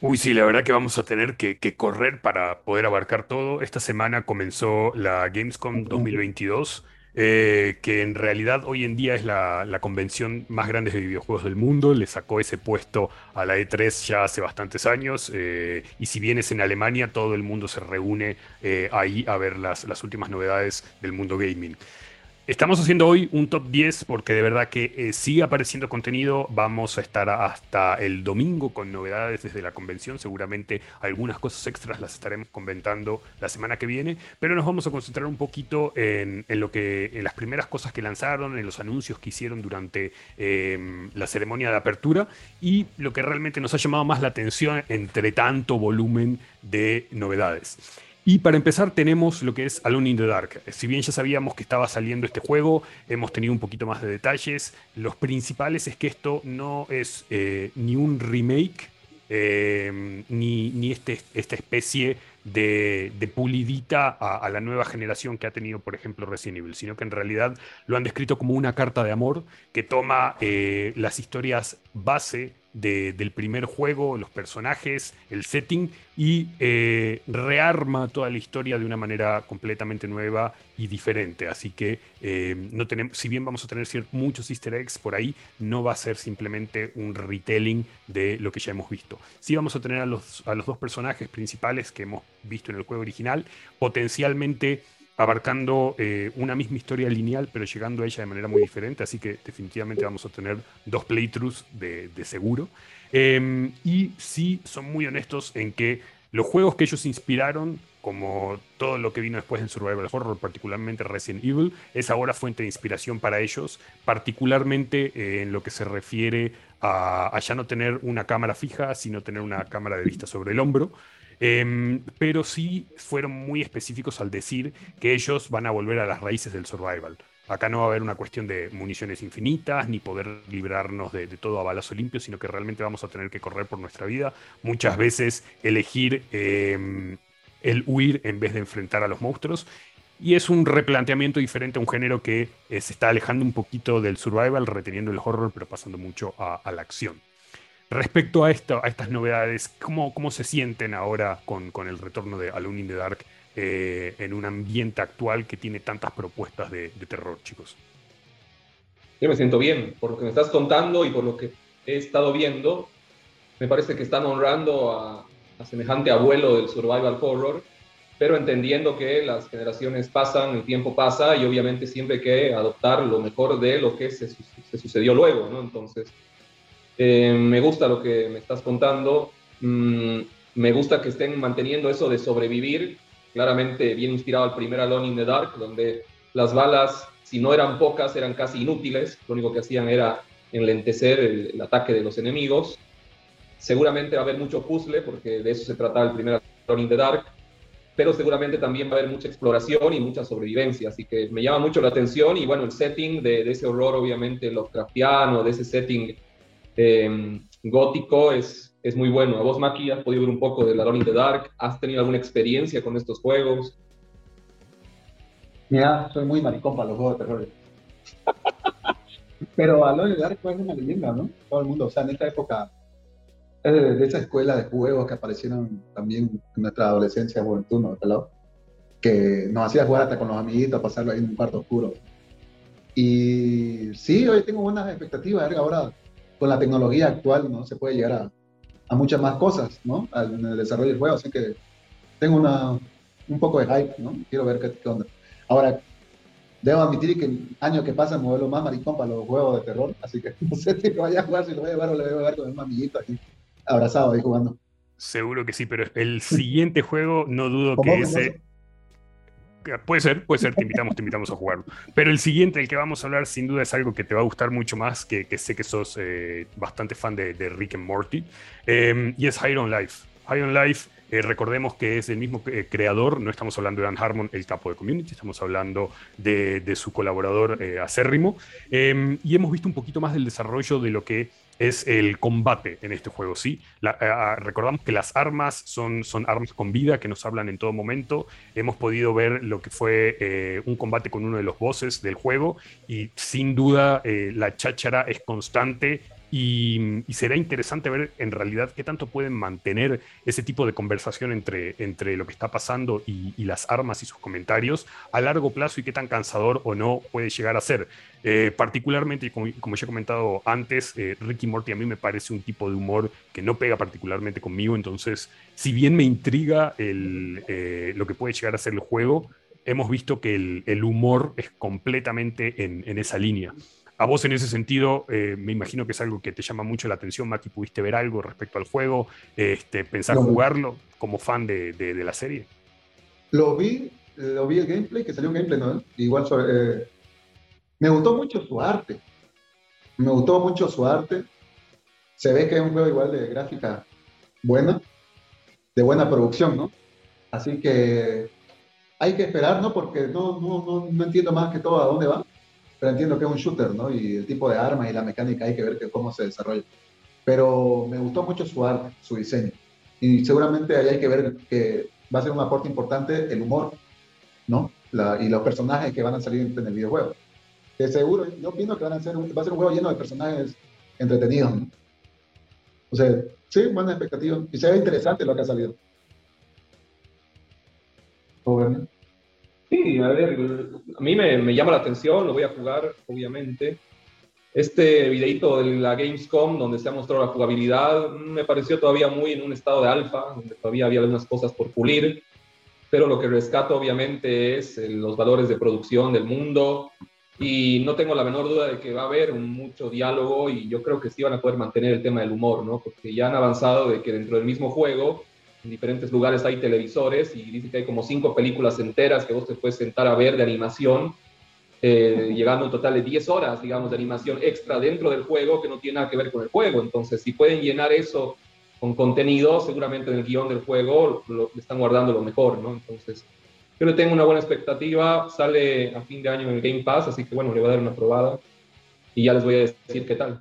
Speaker 1: Uy, sí, la verdad que vamos a tener que, que correr para poder abarcar todo. Esta semana comenzó la Gamescom 2022, eh, que en realidad hoy en día es la, la convención más grande de videojuegos del mundo. Le sacó ese puesto a la E3 ya hace bastantes años. eh, y si bien es en Alemania, todo el mundo se reúne eh, ahí a ver las, las últimas novedades del mundo gaming. Estamos haciendo hoy un top 10 porque de verdad que eh, sigue apareciendo contenido. Vamos a estar hasta el domingo con novedades desde la convención. Seguramente algunas cosas extras las estaremos comentando la semana que viene, pero nos vamos a concentrar un poquito en, lo que, en las primeras cosas que lanzaron, en los anuncios que hicieron durante eh, la ceremonia de apertura y lo que realmente nos ha llamado más la atención entre tanto volumen de novedades. Y para empezar tenemos lo que es Alone in the Dark. Si bien ya sabíamos que estaba saliendo este juego, hemos tenido un poquito más de detalles. Los principales es que esto no es eh, ni un remake, eh, ni, ni este, esta especie de, de pulidita a, la nueva generación que ha tenido, por ejemplo, Resident Evil, sino que en realidad lo han descrito como una carta de amor que toma eh, las historias base de- del primer juego, los personajes, el setting y eh, rearma toda la historia de una manera completamente nueva y diferente. Así que eh, no tenemos, si bien vamos a tener muchos easter eggs por ahí, no va a ser simplemente un retelling de lo que ya hemos visto. Sí vamos a tener a los, a los dos personajes principales que hemos visto en el juego original, potencialmente abarcando eh, una misma historia lineal, pero llegando a ella de manera muy diferente, así que definitivamente vamos a tener dos playthroughs de, de seguro. Eh, y sí son muy honestos en que los juegos que ellos inspiraron, como todo lo que vino después en Survival Horror, particularmente Resident Evil, es ahora fuente de inspiración para ellos, particularmente eh, en lo que se refiere a, a ya no tener una cámara fija, sino tener una cámara de vista sobre el hombro. Em, pero sí fueron muy específicos al decir que ellos van a volver a las raíces del survival. Acá no va a haber una cuestión de municiones infinitas, ni poder librarnos de, de todo a balazo limpio, sino que realmente vamos a tener que correr por nuestra vida. Muchas veces elegir em, el huir en vez de enfrentar a los monstruos. Y es un replanteamiento diferente a un género que eh, se está alejando un poquito del survival, reteniendo el horror, pero pasando mucho a, a la acción. Respecto a, esto, a estas novedades, ¿cómo, ¿cómo se sienten ahora con, con el retorno de Alone in the Dark eh, en un ambiente actual que tiene tantas propuestas de, de terror, chicos?
Speaker 3: Yo me siento bien por lo que me estás contando y por lo que he estado viendo. Me parece que están honrando a, a semejante abuelo del survival horror, pero entendiendo que las generaciones pasan, el tiempo pasa y obviamente siempre hay que adoptar lo mejor de lo que se, se sucedió luego, ¿no? Entonces, eh, me gusta lo que me estás contando. Mm, me gusta que estén manteniendo eso de sobrevivir, claramente bien inspirado al primer Alone in the Dark, donde las balas, si no eran pocas, eran casi inútiles. Lo único que hacían era enlentecer el, ataque de los enemigos. Seguramente va a haber mucho puzzle, porque de eso se trataba el primer Alone in the Dark, pero seguramente también va a haber mucha exploración y mucha sobrevivencia. Así que me llama mucho la atención y bueno, el setting de, de ese horror, obviamente, Lovecraftiano, de ese setting eh, gótico es, es muy bueno. A vos, Maki, has podido ver un poco de Alone in the Dark, has tenido alguna experiencia con estos juegos.
Speaker 4: Mira, soy muy maricón para los juegos de terror. Pero Alone in the Dark fue una leyenda, ¿no? Todo el mundo, o sea, en esta época de, esa escuela de juegos que aparecieron también en nuestra adolescencia, juventud, ¿no? Que nos hacía jugar hasta con los amiguitos, pasarlo ahí en un cuarto oscuro. Y sí, hoy tengo buenas expectativas. Ahora, con la tecnología actual, ¿no? Se puede llegar a, a muchas más cosas, ¿no? En el desarrollo del juego. Así que tengo una, un poco de hype, ¿no? Quiero ver qué, qué onda. Ahora, debo admitir que el año que pasa me vuelvo más maricón para los juegos de terror. Así que [LAUGHS] no sé si lo vaya a jugar, si lo voy a llevar o lo voy a llevar con el mamillito aquí, abrazado ahí jugando.
Speaker 1: Seguro que sí, pero el siguiente juego no dudo que ese... Puede ser, puede ser, te invitamos, te invitamos a jugarlo. Pero el siguiente, el que vamos a hablar, sin duda es algo que te va a gustar mucho más, que, sé que sos eh, bastante fan de, de, Rick and Morty, eh, y es High on Life. High on Life, eh, recordemos que es el mismo eh, creador, no estamos hablando de Dan Harmon, el capo de Community, estamos hablando de, su colaborador acérrimo, y hemos visto un poquito más del desarrollo de lo que es el combate en este juego, ¿sí? La, uh, recordamos que las armas son, son armas con vida que nos hablan en todo momento. Hemos podido ver lo que fue eh, un combate con uno de los bosses del juego y sin duda eh, la cháchara es constante y, será interesante ver en realidad qué tanto pueden mantener ese tipo de conversación entre, entre lo que está pasando y, las armas y sus comentarios a largo plazo y qué tan cansador o no puede llegar a ser. Eh, particularmente, como, como, ya he comentado antes, eh, Ricky Morty a mí me parece un tipo de humor que no pega particularmente conmigo, entonces, si bien me intriga eh, lo que puede llegar a ser el juego, hemos visto que el, humor es completamente en, en esa línea. A vos en ese sentido, eh, me imagino que es algo que te llama mucho la atención, Maki, ¿pudiste ver algo respecto al juego? Este, ¿Pensar no, jugarlo como fan de, de, de, la serie?
Speaker 4: Lo vi, lo vi el gameplay, que salió un gameplay, ¿no? Igual sobre, eh, me gustó mucho su arte. Me gustó mucho su arte. Se ve que es un juego igual de gráfica buena, de buena producción, ¿no? Así que hay que esperar, ¿no? Porque no, no, no, no entiendo más que todo a dónde va pero entiendo que es un shooter, ¿no? Y el tipo de armas y la mecánica hay que ver que cómo se desarrolla. Pero me gustó mucho su arte, su diseño. Y seguramente ahí hay que ver que va a ser un aporte importante el humor, ¿no? La, y los personajes que van a salir en el videojuego. Que seguro, yo opino que van a ser va a ser un juego lleno de personajes entretenidos, ¿no? O sea, sí, buena expectativa. Y se ve interesante lo que ha salido. Obviamente.
Speaker 3: Sí, a ver, a mí me, me, llama la atención, lo voy a jugar, obviamente. Este videito de la Gamescom, donde se ha mostrado la jugabilidad, me pareció todavía muy en un estado de alfa, donde todavía había algunas cosas por pulir, pero lo que rescato, obviamente, es los valores de producción del mundo, y no tengo la menor duda de que va a haber mucho diálogo, y yo creo que sí van a poder mantener el tema del humor, ¿no? Porque ya han avanzado de que dentro del mismo juego en diferentes lugares hay televisores y dice que hay como cinco películas enteras que vos te puedes sentar a ver de animación, eh, llegando a un total de 10 horas, digamos, de animación extra dentro del juego que no tiene nada que ver con el juego. Entonces, si pueden llenar eso con contenido, seguramente en el guion del juego lo, están guardando lo mejor, ¿no? Entonces, yo le tengo una buena expectativa, sale a fin de año en el Game Pass, así que bueno, le voy a dar una probada y ya les voy a decir qué tal.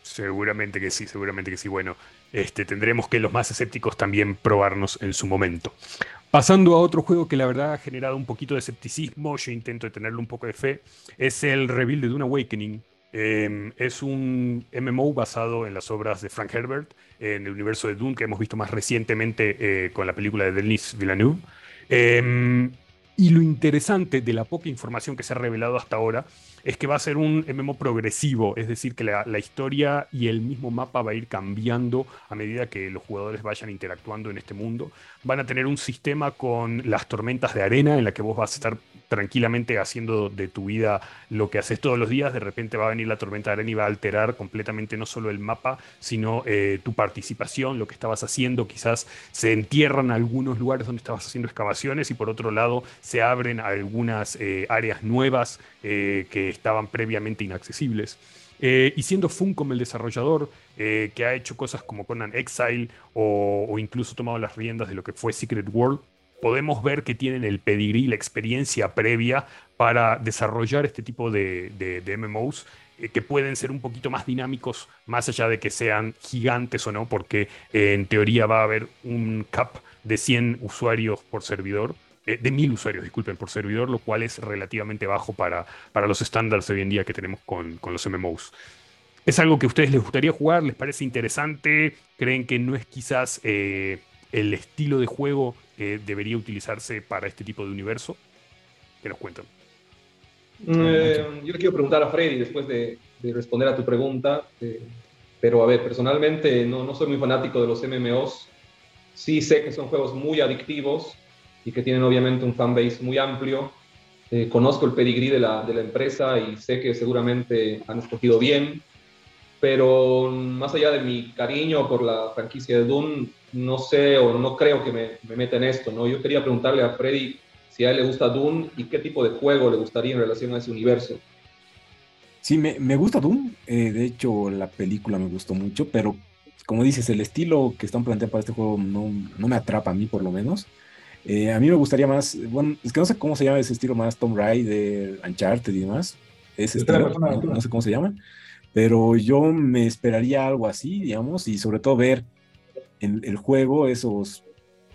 Speaker 1: Seguramente que sí, seguramente que sí. Bueno, este, tendremos que los más escépticos también probarnos en su momento. Pasando a otro juego que la verdad ha generado un poquito de escepticismo, yo intento de tenerle un poco de fe, es el reveal de Dune Awakening. Eh, es un MMO basado en las obras de Frank Herbert, en el universo de Dune que hemos visto más recientemente eh, con la película de Denis Villeneuve. Eh, y lo interesante de la poca información que se ha revelado hasta ahora es que va a ser un MMO progresivo, es decir, que la, historia y el mismo mapa va a ir cambiando a medida que los jugadores vayan interactuando en este mundo. Van a tener un sistema con las tormentas de arena en la que vos vas a estar tranquilamente haciendo de tu vida lo que haces todos los días, de repente va a venir la tormenta de arena y va a alterar completamente no solo el mapa, sino eh, tu participación, lo que estabas haciendo, quizás se entierran algunos lugares donde estabas haciendo excavaciones y por otro lado se abren algunas eh, áreas nuevas eh, que estaban previamente inaccesibles. Eh, y siendo Funcom el desarrollador eh, que ha hecho cosas como Conan Exile o, incluso tomado las riendas de lo que fue Secret World, podemos ver que tienen el pedigrí, la experiencia previa para desarrollar este tipo de, de, de MMOs eh, que pueden ser un poquito más dinámicos, más allá de que sean gigantes o no, porque en teoría va a haber un cap de 100 usuarios por servidor eh, de mil usuarios, disculpen, por servidor, lo cual es relativamente bajo para, para los estándares hoy en día que tenemos con, con los MMOs. ¿Es algo que a ustedes les gustaría jugar? ¿Les parece interesante? ¿Creen que no es quizás eh, el estilo de juego que debería utilizarse para este tipo de universo? ¿Qué nos cuentan?
Speaker 3: Eh, yo le quiero preguntar a Freddy después de, responder a tu pregunta, eh, pero a ver, personalmente no, no soy muy fanático de los MMOs. Sí sé que son juegos muy adictivos y que tienen obviamente un fanbase muy amplio. conozco el pedigrí de la, de la empresa y sé que seguramente han escogido bien pero más allá de mi cariño por la franquicia de Doom, no sé o no creo que me, me meta en esto, ¿no? Yo quería preguntarle a Freddy si a él le gusta Doom y qué tipo de juego le gustaría en relación a ese universo.
Speaker 2: Sí, me, me gusta Doom, eh, de hecho la película me gustó mucho, pero como dices, el estilo que están planteando para este juego no, no me atrapa a mí por lo menos. Eh, a mí me gustaría más, bueno, es que no sé cómo se llama ese estilo más Tomb Raider, Uncharted y demás. Ese estilo, no, no, sé cómo se llama pero yo me esperaría algo así, digamos, y sobre todo ver en el juego esos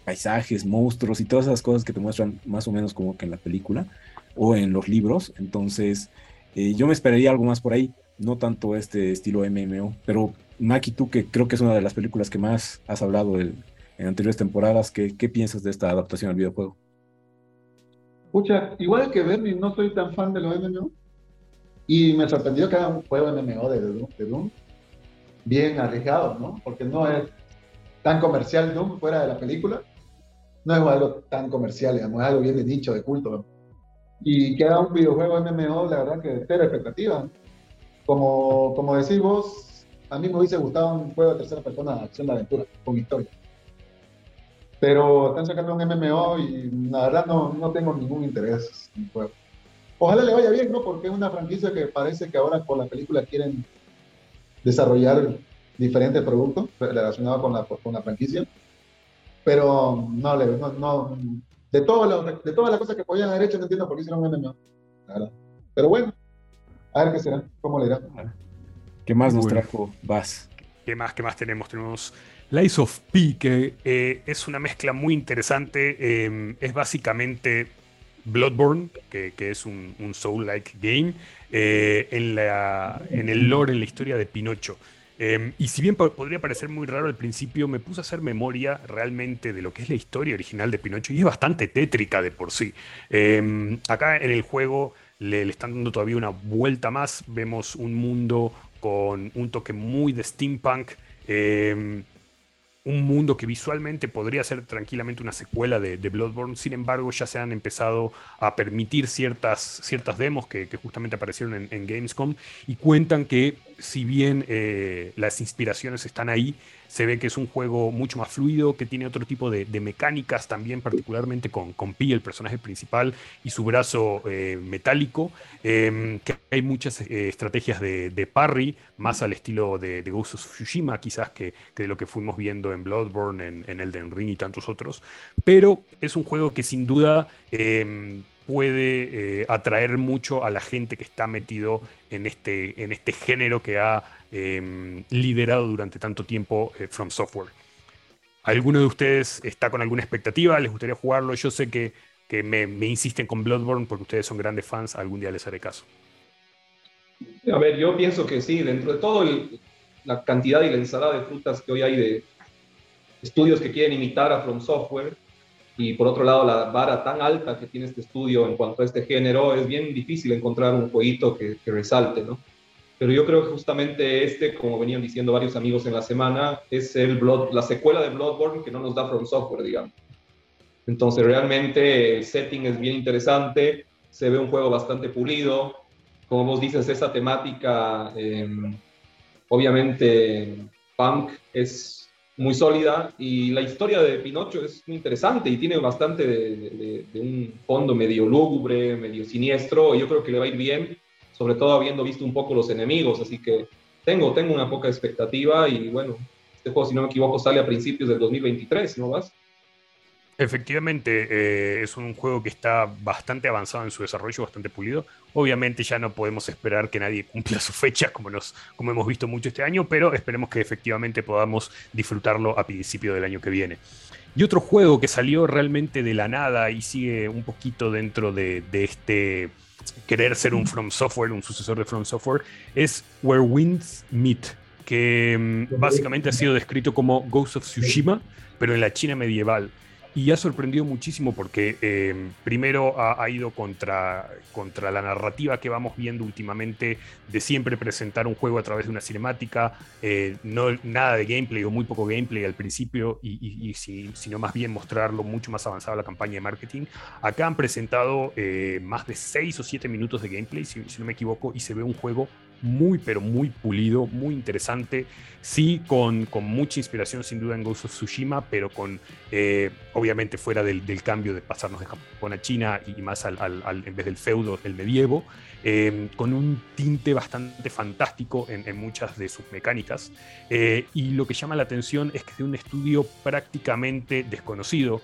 Speaker 2: paisajes, monstruos y todas esas cosas que te muestran más o menos como que en la película o en los libros. Entonces, eh, yo me esperaría algo más por ahí, no tanto este estilo MMO. Pero, Maki, tú que creo que es una de las películas que más has hablado en anteriores temporadas, ¿qué, ¿qué, piensas de esta adaptación al videojuego?
Speaker 4: Escucha, igual que Bernie, no soy tan fan de los MMO. Y me sorprendió que haga un juego MMO de Doom, de Doom bien arriesgado, ¿no? Porque no es tan comercial Doom fuera de la película. No es algo tan comercial, digamos, es algo bien de nicho, de culto. Y que haga un videojuego MMO, la verdad que cero expectativa. Como, como decís vos, a mí me hubiese gustado un juego de tercera persona de acción de aventura, con historia. Pero están sacando un MMO y la verdad no, no tengo ningún interés en el juego. Ojalá le vaya bien, ¿no? Porque es una franquicia que parece que ahora con la película quieren desarrollar diferentes productos relacionados con la, con la franquicia. Pero no, le, no, no de, todo de todas las cosas que podían haber hecho, no entiendo por qué hicieron un MMO. Pero bueno, a ver qué será, cómo le irá.
Speaker 2: ¿Qué más nos trajo Vas?
Speaker 1: ¿Qué más, qué más tenemos? Tenemos Lies of P, que eh, es una mezcla muy interesante. Eh, es básicamente Bloodborne, que, es un, Soul-like game, eh, en, la, en el lore, en la historia de Pinocho. Y si bien podría parecer muy raro al principio, me puse a hacer memoria realmente de lo que es la historia original de Pinocho y es bastante tétrica de por sí. Acá en el juego le, están dando todavía una vuelta más, vemos un mundo con un toque muy de steampunk. Un mundo que visualmente podría ser tranquilamente una secuela de, Bloodborne, sin embargo ya se han empezado a permitir ciertas, ciertas demos que, justamente aparecieron en, en, Gamescom y cuentan que si bien eh, las inspiraciones están ahí, se ve que es un juego mucho más fluido, que tiene otro tipo de, mecánicas también, particularmente con, con Pi, el personaje principal, y su brazo eh, metálico, em, que hay muchas eh, estrategias de, parry, más al estilo de, Ghost of Tsushima, quizás que, de lo que fuimos viendo en Bloodborne, en, en, Elden Ring y tantos otros, pero es un juego que sin duda puede atraer mucho a la gente que está metido en este, en este género que ha Em, liderado durante tanto tiempo eh, From Software. ¿Alguno de ustedes está con alguna expectativa? ¿Les gustaría jugarlo? Yo sé que, que me, insisten con Bloodborne porque ustedes son grandes fans, algún día les haré caso.
Speaker 3: A ver, yo pienso que sí, dentro de todo la cantidad y la ensalada de frutas que hoy hay de estudios que quieren imitar a From Software, y por otro lado la vara tan alta que tiene este estudio en cuanto a este género, es bien difícil encontrar un jueguito que, que resalte, ¿no? pero yo creo que justamente este, como venían diciendo varios amigos en la semana, es el Blood, la secuela de Bloodborne que no nos da From Software, digamos. Entonces realmente el setting es bien interesante, se ve un juego bastante pulido, como vos dices, esa temática, em, obviamente punk es muy sólida y la historia de Pinocho es muy interesante y tiene bastante de, un fondo medio lúgubre, medio siniestro, yo creo que le va a ir bien sobre todo habiendo visto un poco los enemigos, así que tengo, tengo una poca expectativa y bueno, este juego, si no me equivoco, sale a principios del 2023, ¿no vas?
Speaker 1: Efectivamente, eh, es un juego que está bastante avanzado en su desarrollo, bastante pulido. Obviamente ya no podemos esperar que nadie cumpla [LAUGHS] su fecha, como, nos, como hemos visto mucho este año, pero esperemos que efectivamente podamos disfrutarlo a principio del año que viene. Y otro juego que salió realmente de la nada y sigue un poquito dentro de, de este querer ser un From Software, un sucesor de From Software, es Where Winds Meet, que mm, básicamente ha sido descrito como Ghost of Tsushima, pero en la China medieval y ha sorprendido muchísimo porque eh, primero ha, ido contra, contra la narrativa que vamos viendo últimamente de siempre presentar un juego a través de una cinemática, eh, no, nada de gameplay o muy poco gameplay al principio y, sino más bien mostrarlo mucho más avanzado la campaña de marketing. Acá han presentado eh, más de 6 o 7 minutos de gameplay, si, si no me equivoco, y se ve un juego muy, pero muy pulido, muy interesante. Sí, con, con mucha inspiración sin duda en Ghost of Tsushima, pero con, eh, obviamente, fuera del, cambio de pasarnos de Japón a China y más al, en vez del feudo, el medievo, eh, con un tinte bastante fantástico en, muchas de sus mecánicas. Eh, y lo que llama la atención es que es de un estudio prácticamente desconocido.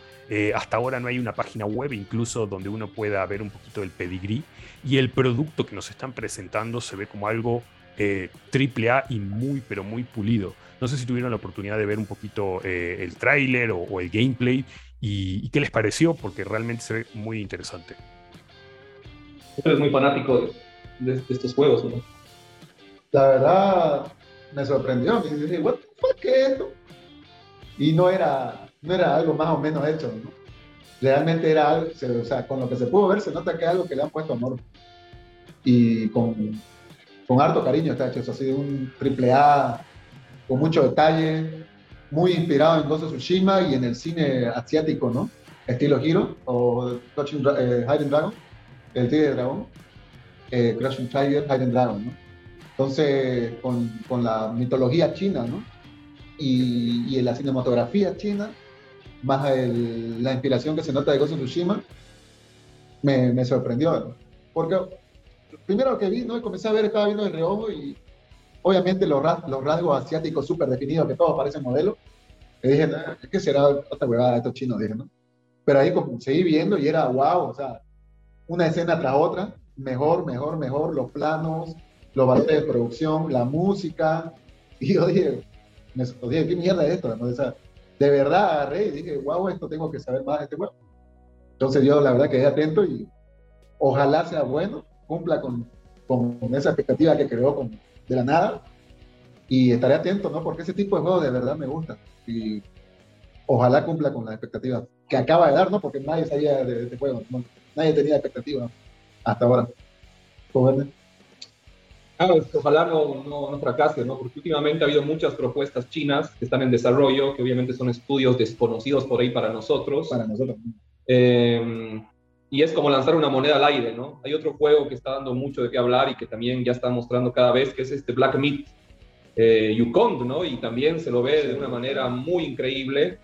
Speaker 1: hasta ahora no hay una página web incluso donde uno pueda ver un poquito del pedigrí y el producto que nos están presentando se ve como algo eh, triple A y muy, pero muy pulido. No sé si tuvieron la oportunidad de ver un poquito eh, el tráiler o, el gameplay y, qué les pareció, porque realmente se ve muy interesante.
Speaker 3: Eres muy fanático de, estos juegos, ¿no?
Speaker 4: La verdad, me sorprendió. Me dije, ¿What ¿qué es esto? Y no era, no era algo más o menos hecho, ¿no? Realmente era algo, o sea, con lo que se pudo ver, se nota que es algo que le han puesto amor. Y con, con harto cariño está hecho. Eso ha sido un triple A con mucho detalle, muy inspirado en Ghost of Tsushima y en el cine asiático, ¿no? Estilo Hero o Crushing eh, Hidden Dragon, el Tigre de Dragón, eh, Crushing Tiger, Hidden Dragon, ¿no? Entonces, con, con, la mitología china, ¿no? Y, y la cinematografía china, más el, la inspiración que se nota de Ghost of Tsushima, me, me sorprendió. Porque primero que vi, ¿no? Y comencé a ver, estaba viendo el reojo y obviamente los, los rasgos asiáticos súper definidos, que todos parecen modelos. Y dije, es que será otra huevada estos chinos, dije, ¿no? Pero ahí como, seguí viendo y era wow, o sea, una escena tras otra, mejor, mejor, mejor, los planos, los valores de producción, la música. Y yo dije, me dije, ¿qué mierda es esto? de verdad agarré y dije, wow, esto tengo que saber más de este juego. Entonces yo la verdad quedé atento y ojalá sea bueno cumpla con, con esa expectativa que creó con, de la nada. Y estaré atento, ¿no? Porque ese tipo de juegos de verdad me gusta. Y ojalá cumpla con las expectativas que acaba de dar, ¿no? Porque nadie sabía de este juego. Nadie tenía expectativa hasta ahora.
Speaker 3: Claro, ojalá no, no, no, fracase, ¿no? Porque últimamente ha habido muchas propuestas chinas que están en desarrollo, que obviamente son estudios desconocidos por ahí para nosotros.
Speaker 4: Para nosotros.
Speaker 3: Eh, y es como lanzar una moneda al aire, ¿no? Hay otro juego que está dando mucho de qué hablar y que también ya está mostrando cada vez, que es este Black Meat eh, Yukon, ¿no? Y también se lo ve de una manera muy increíble.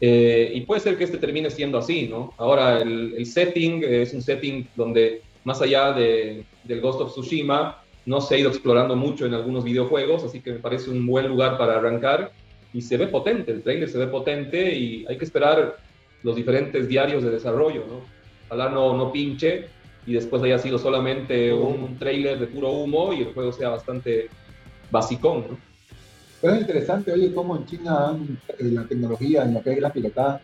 Speaker 3: Eh, y puede ser que este termine siendo así, ¿no? Ahora, el, setting es un setting donde, más allá de, del Ghost of Tsushima, no se ha ido explorando mucho en algunos videojuegos, así que me parece un buen lugar para arrancar. Y se ve potente, el trailer se ve potente y hay que esperar los diferentes diarios de desarrollo, ¿no? Ojalá no, no pinche y después haya sido solamente un trailer de puro humo y el juego sea bastante basicón, ¿no?
Speaker 4: Pero es interesante, oye, cómo en China eh, la tecnología en lo que es la pilotada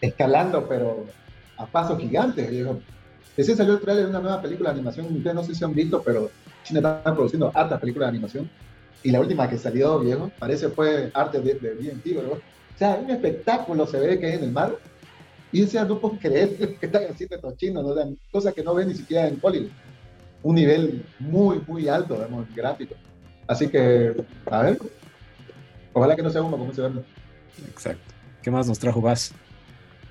Speaker 4: escalando, pero a pasos gigantes. Ese salió el trailer de una nueva película de animación, ustedes no sé si han visto, pero China está produciendo hartas películas de animación. Y la última que salió, viejo, parece fue arte de, de bien ¿no? O sea, un espectáculo se ve que es en el mar, y decía, no puedo creer [LAUGHS] que están haciendo estos chinos, ¿no? cosas que no ven ni siquiera en Hollywood. Un nivel muy, muy alto, digamos, gráfico. Así que, a ver, ojalá que no sea uno como ese verlo.
Speaker 2: Exacto. ¿Qué más nos trajo Bass?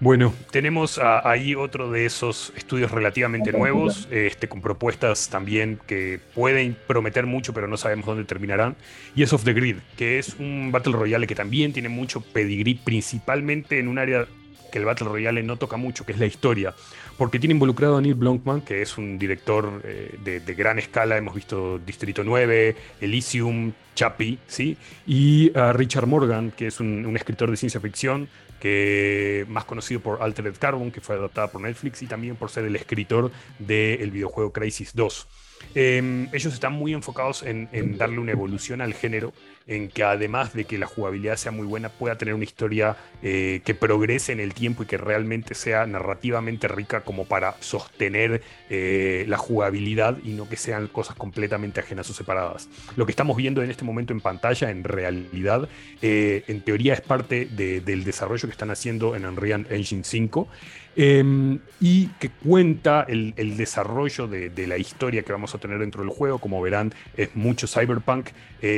Speaker 1: Bueno, tenemos ahí otro de esos estudios relativamente nuevos, este, con propuestas también que pueden prometer mucho, pero no sabemos dónde terminarán. Y es Off the Grid, que es un Battle Royale que también tiene mucho pedigrí, principalmente en un área que el Battle Royale no toca mucho, que es la historia, porque tiene involucrado a Neil Blomkamp, que es un director eh, de, gran escala, hemos visto Distrito 9, Elysium, Chappie, ¿sí? Y a Richard Morgan, que es un, escritor de ciencia ficción, que más conocido por Altered Carbon, que fue adaptada por Netflix, y también por ser el escritor del videojuego Crisis 2. Em, ellos están muy enfocados en, darle una evolución al género, en que además de que la jugabilidad sea muy buena, pueda tener una historia eh, que progrese en el tiempo y que realmente sea narrativamente rica como para sostener eh, la jugabilidad y no que sean cosas completamente ajenas o separadas. Lo que estamos viendo en este momento en pantalla, en realidad, eh, en teoría es parte del desarrollo que están haciendo en Unreal Engine 5. Em, y que cuenta el, desarrollo de, la historia que vamos a tener dentro del juego. Como verán, es mucho cyberpunk.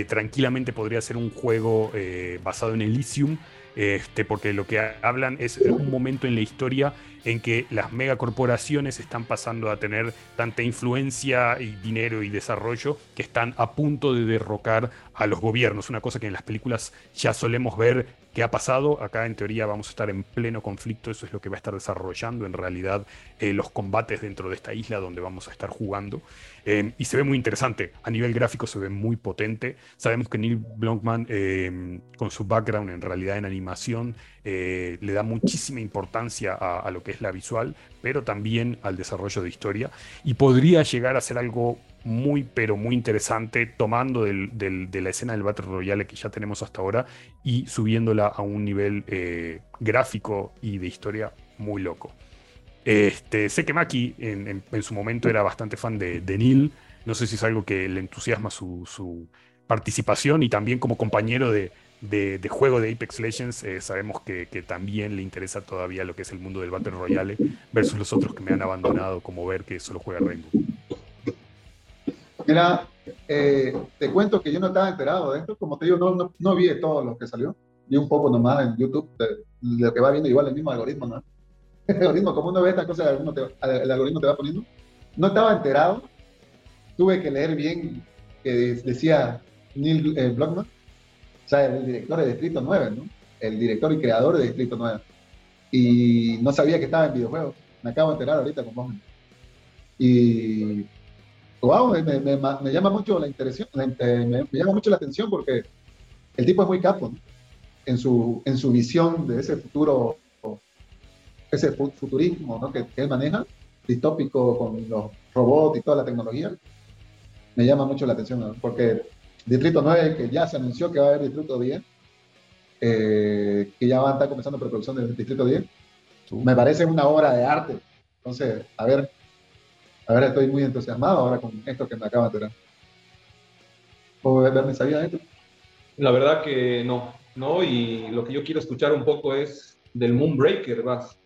Speaker 1: Tranquilamente podría ser un juego eh, basado en Elysium, este, porque lo que hablan es un momento en la historia en que las megacorporaciones están pasando a tener tanta influencia y dinero y desarrollo que están a punto de derrocar a los gobiernos. Una cosa que en las películas ya solemos ver que ha pasado. Acá en teoría vamos a estar en pleno conflicto, eso es lo que va a estar desarrollando en realidad eh, los combates dentro de esta isla donde vamos a estar jugando. Eh, y se ve muy interesante, a nivel gráfico se ve muy potente. Sabemos que Neil Blomkamp, eh, con su background en realidad en animación, le da muchísima importancia a, lo que es la visual, pero también al desarrollo de historia. Y podría llegar a ser algo muy, pero muy interesante, tomando de la escena del Battle Royale que ya tenemos hasta ahora y subiéndola a un nivel eh, gráfico y de historia muy loco. Este, sé que Maki en, su momento era bastante fan de, Neil. No sé si es algo que le entusiasma su, participación y también como compañero de, juego de Apex Legends, eh, sabemos que, también le interesa todavía lo que es el mundo del Battle Royale versus los otros que me han abandonado, como ver que solo juega Rainbow.
Speaker 4: Mira, eh, te cuento que yo no estaba enterado de esto, como te digo, no, vi todo lo que salió, vi un poco nomás en YouTube de, lo que va viendo, igual el mismo algoritmo, ¿no? [LAUGHS] El algoritmo, como uno ve estas cosas, el algoritmo, te, va poniendo. No estaba enterado, tuve que leer bien que decía Neil eh, Blockman, o sea, el director de Distrito 9, ¿no? El director y creador de Distrito 9. Y no sabía que estaba en videojuegos. Me acabo de enterar ahorita con vos. Y wow, me, llama mucho la, interesión, me, llama mucho la atención porque el tipo es muy capo en, su, en su visión de ese futuro, ese futurismo que, él maneja, distópico con los robots y toda la tecnología. Me llama mucho la atención porque Distrito 9, que ya se anunció que va a haber Distrito 10, eh, que ya va a estar comenzando preproducción del Distrito 10, me parece una obra de arte. Entonces, a ver Ahora estoy muy entusiasmado ahora con esto que me acaba de dar. ¿Puedo verme sabía esto?
Speaker 3: La verdad que no, no, y lo que yo quiero escuchar un poco es del Moonbreaker, vas.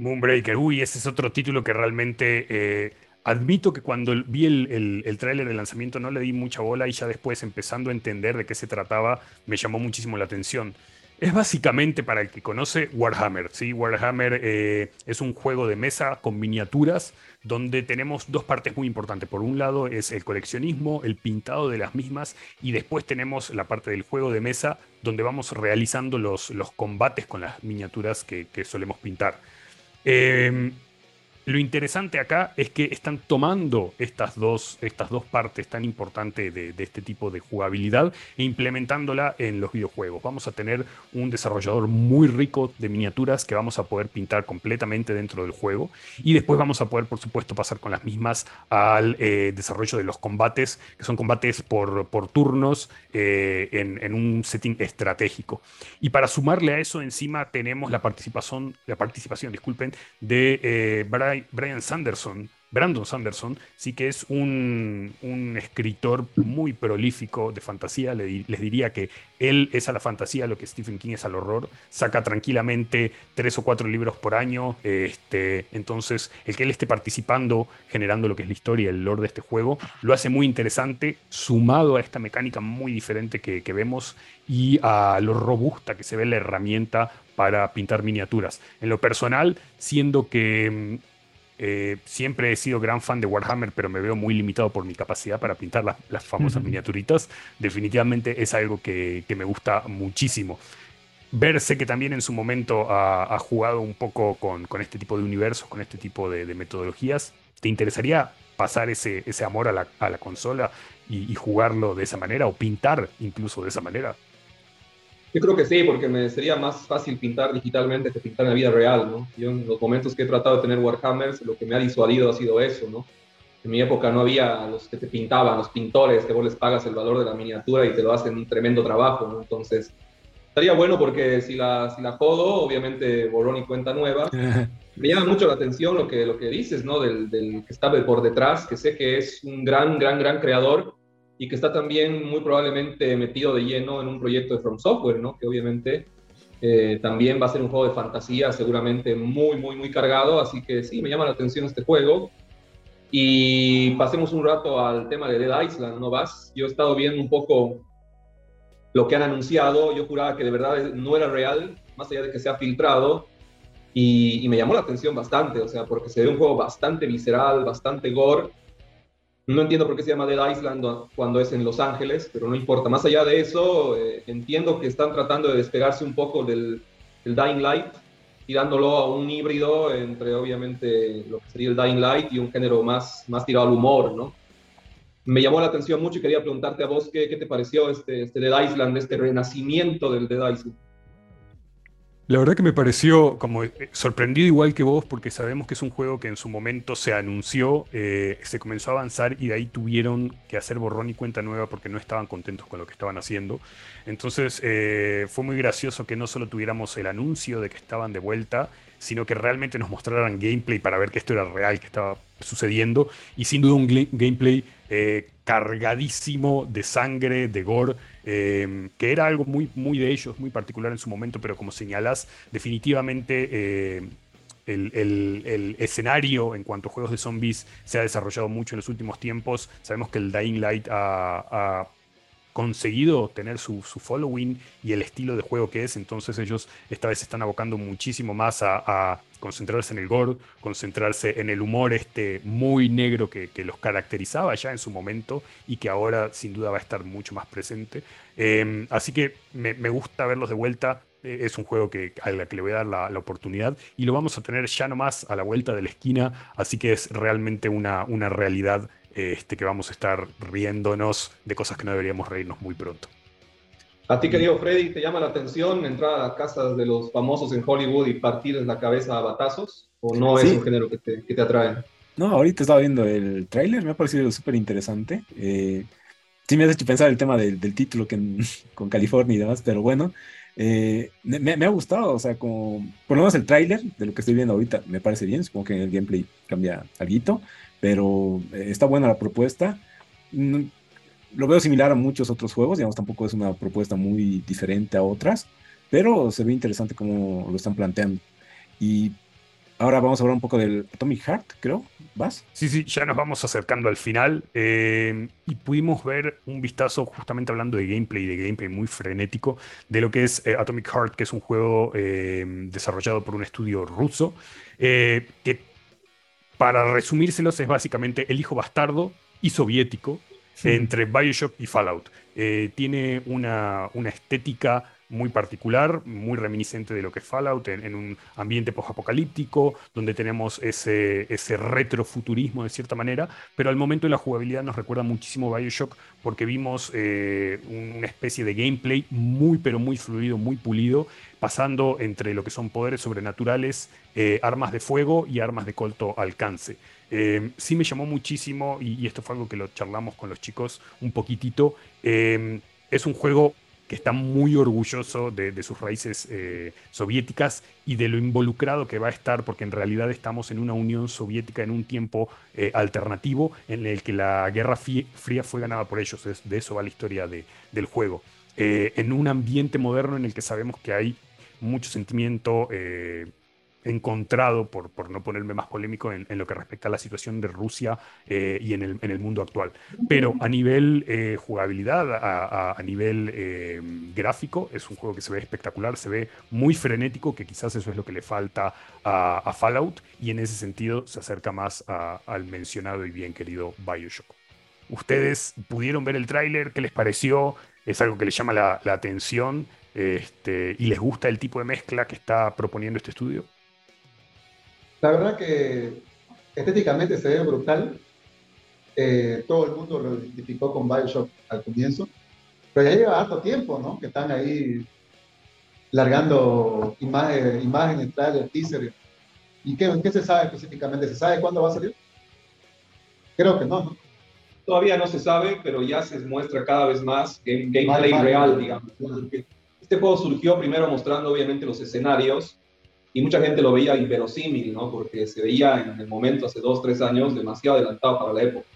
Speaker 1: Moonbreaker, uy, ese es otro título que realmente eh, admito que cuando vi el, el, el tráiler de lanzamiento no le di mucha bola y ya después empezando a entender de qué se trataba me llamó muchísimo la atención. Es básicamente, para el que conoce, Warhammer. ¿sí? Warhammer eh, es un juego de mesa con miniaturas donde tenemos dos partes muy importantes. Por un lado es el coleccionismo, el pintado de las mismas, y después tenemos la parte del juego de mesa donde vamos realizando los, los combates con las miniaturas que, solemos pintar. Eh, lo interesante acá es que están tomando estas dos, estas dos partes tan importantes de, este tipo de jugabilidad e implementándola en los videojuegos. Vamos a tener un desarrollador muy rico de miniaturas que vamos a poder pintar completamente dentro del juego y después vamos a poder, por supuesto, pasar con las mismas al eh, desarrollo de los combates, que son combates por, por turnos eh, en, un setting estratégico. Y para sumarle a eso encima tenemos la participación, la participación disculpen, de eh, Brian Sanderson, Brandon Sanderson, sí que es un, escritor muy prolífico de fantasía. les diría que él es a la fantasía lo que Stephen King es al horror. Saca tranquilamente tres o cuatro libros por año. Este, entonces, el que él esté participando, generando lo que es la historia, el lore de este juego, lo hace muy interesante, sumado a esta mecánica muy diferente que, que vemos y a lo robusta que se ve la herramienta para pintar miniaturas. En lo personal, siendo que mm, eh, siempre he sido gran fan de Warhammer, pero me veo muy limitado por mi capacidad para pintar las, famosas miniaturitas. Definitivamente es algo que, me gusta muchísimo. Ver, sé que también en su momento ha, jugado un poco con, este tipo de universos, con este tipo de, metodologías. ¿Te interesaría pasar ese, ese amor a la, a la consola y, jugarlo de esa manera o pintar incluso de esa manera?
Speaker 3: Yo creo que sí, porque me sería más fácil pintar digitalmente que pintar en la vida real, ¿no? Yo en los momentos que he tratado de tener Warhammers, lo que me ha disuadido ha sido eso, ¿no? En mi época no había los que te pintaban, los pintores, que vos les pagas el valor de la miniatura y te lo hacen un tremendo trabajo, ¿no? Entonces, estaría bueno porque si la, si la jodo, obviamente borrón y cuenta nueva. [LAUGHS] Me llama mucho la atención lo que, lo que dices, ¿no? Del, del que está por detrás, que sé que es un gran, gran, gran creador y que está también muy probablemente metido de lleno en un proyecto de From Software, ¿no? Que obviamente eh, también va a ser un juego de fantasía seguramente muy, muy, muy cargado, así que sí, me llama la atención este juego. Y pasemos un rato al tema de Dead Island, ¿no vas? Yo he estado viendo un poco lo que han anunciado, yo juraba que de verdad no era real, más allá de que se ha filtrado, y, me llamó la atención bastante, o sea, porque se ve un juego bastante visceral, bastante gore. No entiendo por qué se llama Dead Island cuando es en Los Ángeles, pero no importa. Más allá de eso, eh, entiendo que están tratando de despegarse un poco del, Dying Light, tirándolo a un híbrido entre obviamente lo que sería el Dying Light y un género más, más tirado al humor, ¿no? Me llamó la atención mucho y quería preguntarte a vos qué, qué te pareció este, este Dead Island, este renacimiento del Dead Island.
Speaker 1: La verdad que me pareció como eh, sorprendido igual que vos porque sabemos que es un juego que en su momento se anunció, eh, se comenzó a avanzar y de ahí tuvieron que hacer borrón y cuenta nueva porque no estaban contentos con lo que estaban haciendo. Entonces eh, fue muy gracioso que no solo tuviéramos el anuncio de que estaban de vuelta, sino que realmente nos mostraran gameplay para ver que esto era real, que estaba sucediendo y sin duda un gameplay cargadísimo de sangre, de gore Em, que era algo muy, muy de ellos, muy particular en su momento, pero como señalas, definitivamente em, el, escenario en cuanto a juegos de zombies se ha desarrollado mucho en los últimos tiempos. Sabemos que el Dying Light ha, conseguido tener su, following y el estilo de juego que es, entonces ellos esta vez están abocando muchísimo más a concentrarse en el gore, concentrarse en el humor este muy negro que, los caracterizaba ya en su momento y que ahora sin duda va a estar mucho más presente. Em, así que me, gusta verlos de vuelta. Eh, es un juego que, a la que le voy a dar la, oportunidad y lo vamos a tener ya nomás a la vuelta de la esquina. Así que es realmente una, una realidad este, que vamos a estar riéndonos de cosas que no deberíamos reírnos muy pronto.
Speaker 3: A ti, querido Freddy, ¿te llama la atención entrar a casas de los famosos en Hollywood y partir en la cabeza a batazos? ¿O no es un género que te, que te, atrae?
Speaker 2: No, ahorita estaba viendo el tráiler, me ha parecido súper interesante. Eh, sí me has hecho pensar el tema del, título que [LAUGHS] con California y demás, pero bueno, eh, me, ha gustado, o sea, como, por lo menos el tráiler de lo que estoy viendo ahorita me parece bien, supongo que en el gameplay cambia algo, pero eh, está buena la propuesta. Mm, lo veo similar a muchos otros juegos, digamos, tampoco es una propuesta muy diferente a otras, pero se ve interesante cómo lo están planteando. Y ahora vamos a hablar un poco del Atomic Heart, creo, ¿vas?
Speaker 1: Sí, sí, ya nos vamos acercando al final eh, y pudimos ver un vistazo justamente hablando de gameplay, de gameplay muy frenético, de lo que es eh, Atomic Heart, que es un juego desarrollado por un estudio ruso, que para resumírselos es básicamente el hijo bastardo y soviético entre Bioshock y Fallout. Eh, tiene una, estética muy particular, muy reminiscente de lo que es Fallout, en, un ambiente post-apocalíptico, donde tenemos ese, ese retrofuturismo de cierta manera, pero al momento de la jugabilidad nos recuerda muchísimo Bioshock porque vimos eh, una especie de gameplay muy, pero muy fluido, muy pulido, pasando entre lo que son poderes sobrenaturales, eh, armas de fuego y armas de corto alcance. Em, sí me llamó muchísimo, y, esto fue algo que lo charlamos con los chicos un poquitito, em, es un juego que está muy orgulloso de, sus raíces eh, soviéticas y de lo involucrado que va a estar, porque en realidad estamos en una Unión Soviética en un tiempo eh, alternativo en el que la Guerra Fría fue ganada por ellos. de eso va la historia del juego. Eh, en un ambiente moderno en el que sabemos que hay mucho sentimiento encontrado, por, por no ponerme más polémico, en, lo que respecta a la situación de Rusia eh, y en el, en el, mundo actual. Pero a nivel eh, jugabilidad, a, nivel eh, gráfico, es un juego que se ve espectacular, se ve muy frenético, que quizás eso es lo que le falta a, Fallout, y en ese sentido se acerca más al mencionado y bien querido Bioshock. ¿Ustedes pudieron ver el tráiler? ¿Qué les pareció? ¿Es algo que les llama la, la atención? Este, ¿Y les gusta el tipo de mezcla que está proponiendo este estudio?
Speaker 4: La verdad que estéticamente se ve brutal. eh, todo el mundo lo identificó con Bioshock al comienzo, pero ya lleva harto tiempo, ¿no? Que están ahí largando imágenes, imágenes trailer, teaser. ¿Y qué, qué se sabe específicamente? ¿Se sabe cuándo va a salir? Creo que no, ¿no?
Speaker 3: Todavía no se sabe, pero ya se muestra cada vez más gameplay real, digamos. Este juego surgió primero mostrando obviamente los escenarios y mucha gente lo veía inverosímil, ¿no? Porque se veía en el momento, hace dos, tres años, demasiado adelantado para la época.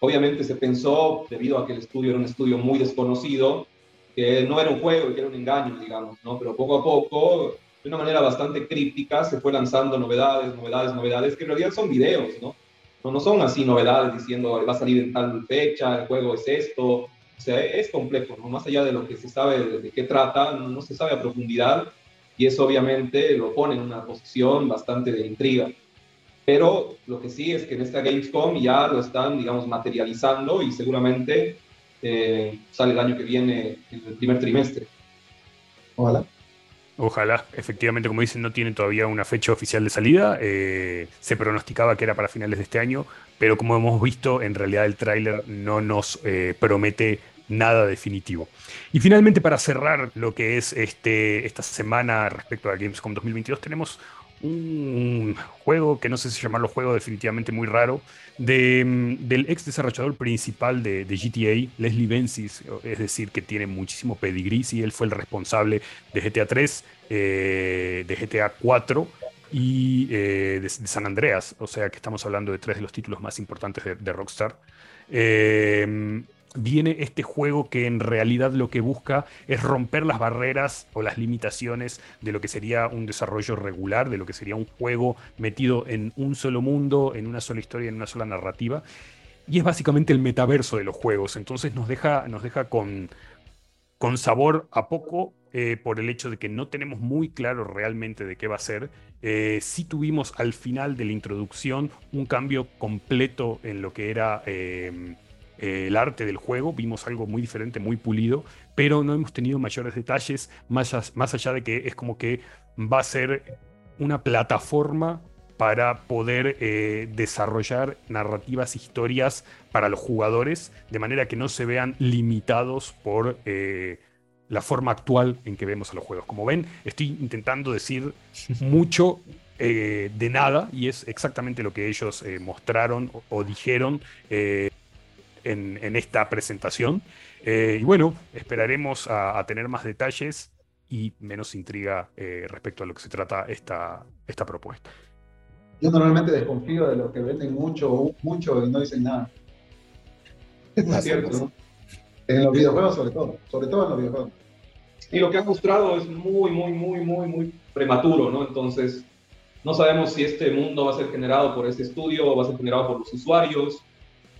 Speaker 3: Obviamente se pensó, debido a que el estudio era un estudio muy desconocido, que no era un juego y que era un engaño, digamos, ¿no? Pero poco a poco, de una manera bastante críptica, se fue lanzando novedades, novedades, novedades, que en realidad son videos, ¿no? No, no son así novedades diciendo va a salir en tal fecha, el juego es esto. O sea, es complejo, ¿no? Más allá de lo que se sabe de, qué trata, no se sabe a profundidad y eso obviamente lo pone en una posición bastante de intriga. Pero lo que sí es que en esta Gamescom ya lo están, digamos, materializando y seguramente eh, sale el año que viene, en el primer trimestre.
Speaker 4: Ojalá.
Speaker 1: Ojalá, efectivamente, como dicen, no tiene todavía una fecha oficial de salida. Eh, se pronosticaba que era para finales de este año, pero como hemos visto, en realidad el tráiler no nos eh, promete nada definitivo. Y finalmente, para cerrar lo que es este, esta semana respecto a Gamescom 2022, tenemos un juego que no sé si llamarlo juego definitivamente muy raro, de, mm, del ex desarrollador principal de, GTA, Leslie Benzies, es decir, que tiene muchísimo pedigrí, y él fue el responsable de GTA 3, eh, de GTA 4 y eh, de, San Andreas, o sea que estamos hablando de tres de los títulos más importantes de, de Rockstar. Eh, viene este juego que en realidad lo que busca es romper las barreras o las limitaciones de lo que sería un desarrollo regular, de lo que sería un juego metido en un solo mundo, en una sola historia, en una sola narrativa. Y es básicamente el metaverso de los juegos. Entonces nos deja, nos deja con, con sabor a poco eh, por el hecho de que no tenemos muy claro realmente de qué va a ser. Eh, sí tuvimos al final de la introducción un cambio completo en lo que era... Eh, eh, el arte del juego, vimos algo muy diferente, muy pulido, pero no hemos tenido mayores detalles, más, más allá de que es como que va a ser una plataforma para poder eh, desarrollar narrativas, historias para los jugadores, de manera que no se vean limitados por eh, la forma actual en que vemos a los juegos. Como ven, estoy intentando decir [LAUGHS] mucho de nada y es exactamente lo que ellos mostraron o, o dijeron en, esta presentación. Eh, y bueno, esperaremos a, tener más detalles y menos intriga eh, respecto a lo que se trata esta, esta propuesta.
Speaker 4: Yo normalmente desconfío de los que venden mucho, mucho y no dicen nada. Es cierto, En los videojuegos sobre todo, sobre todo en los videojuegos.
Speaker 3: Y lo que ha mostrado es muy, muy, muy, muy, muy prematuro, ¿no? Entonces, no sabemos si este mundo va a ser generado por este estudio o va a ser generado por los usuarios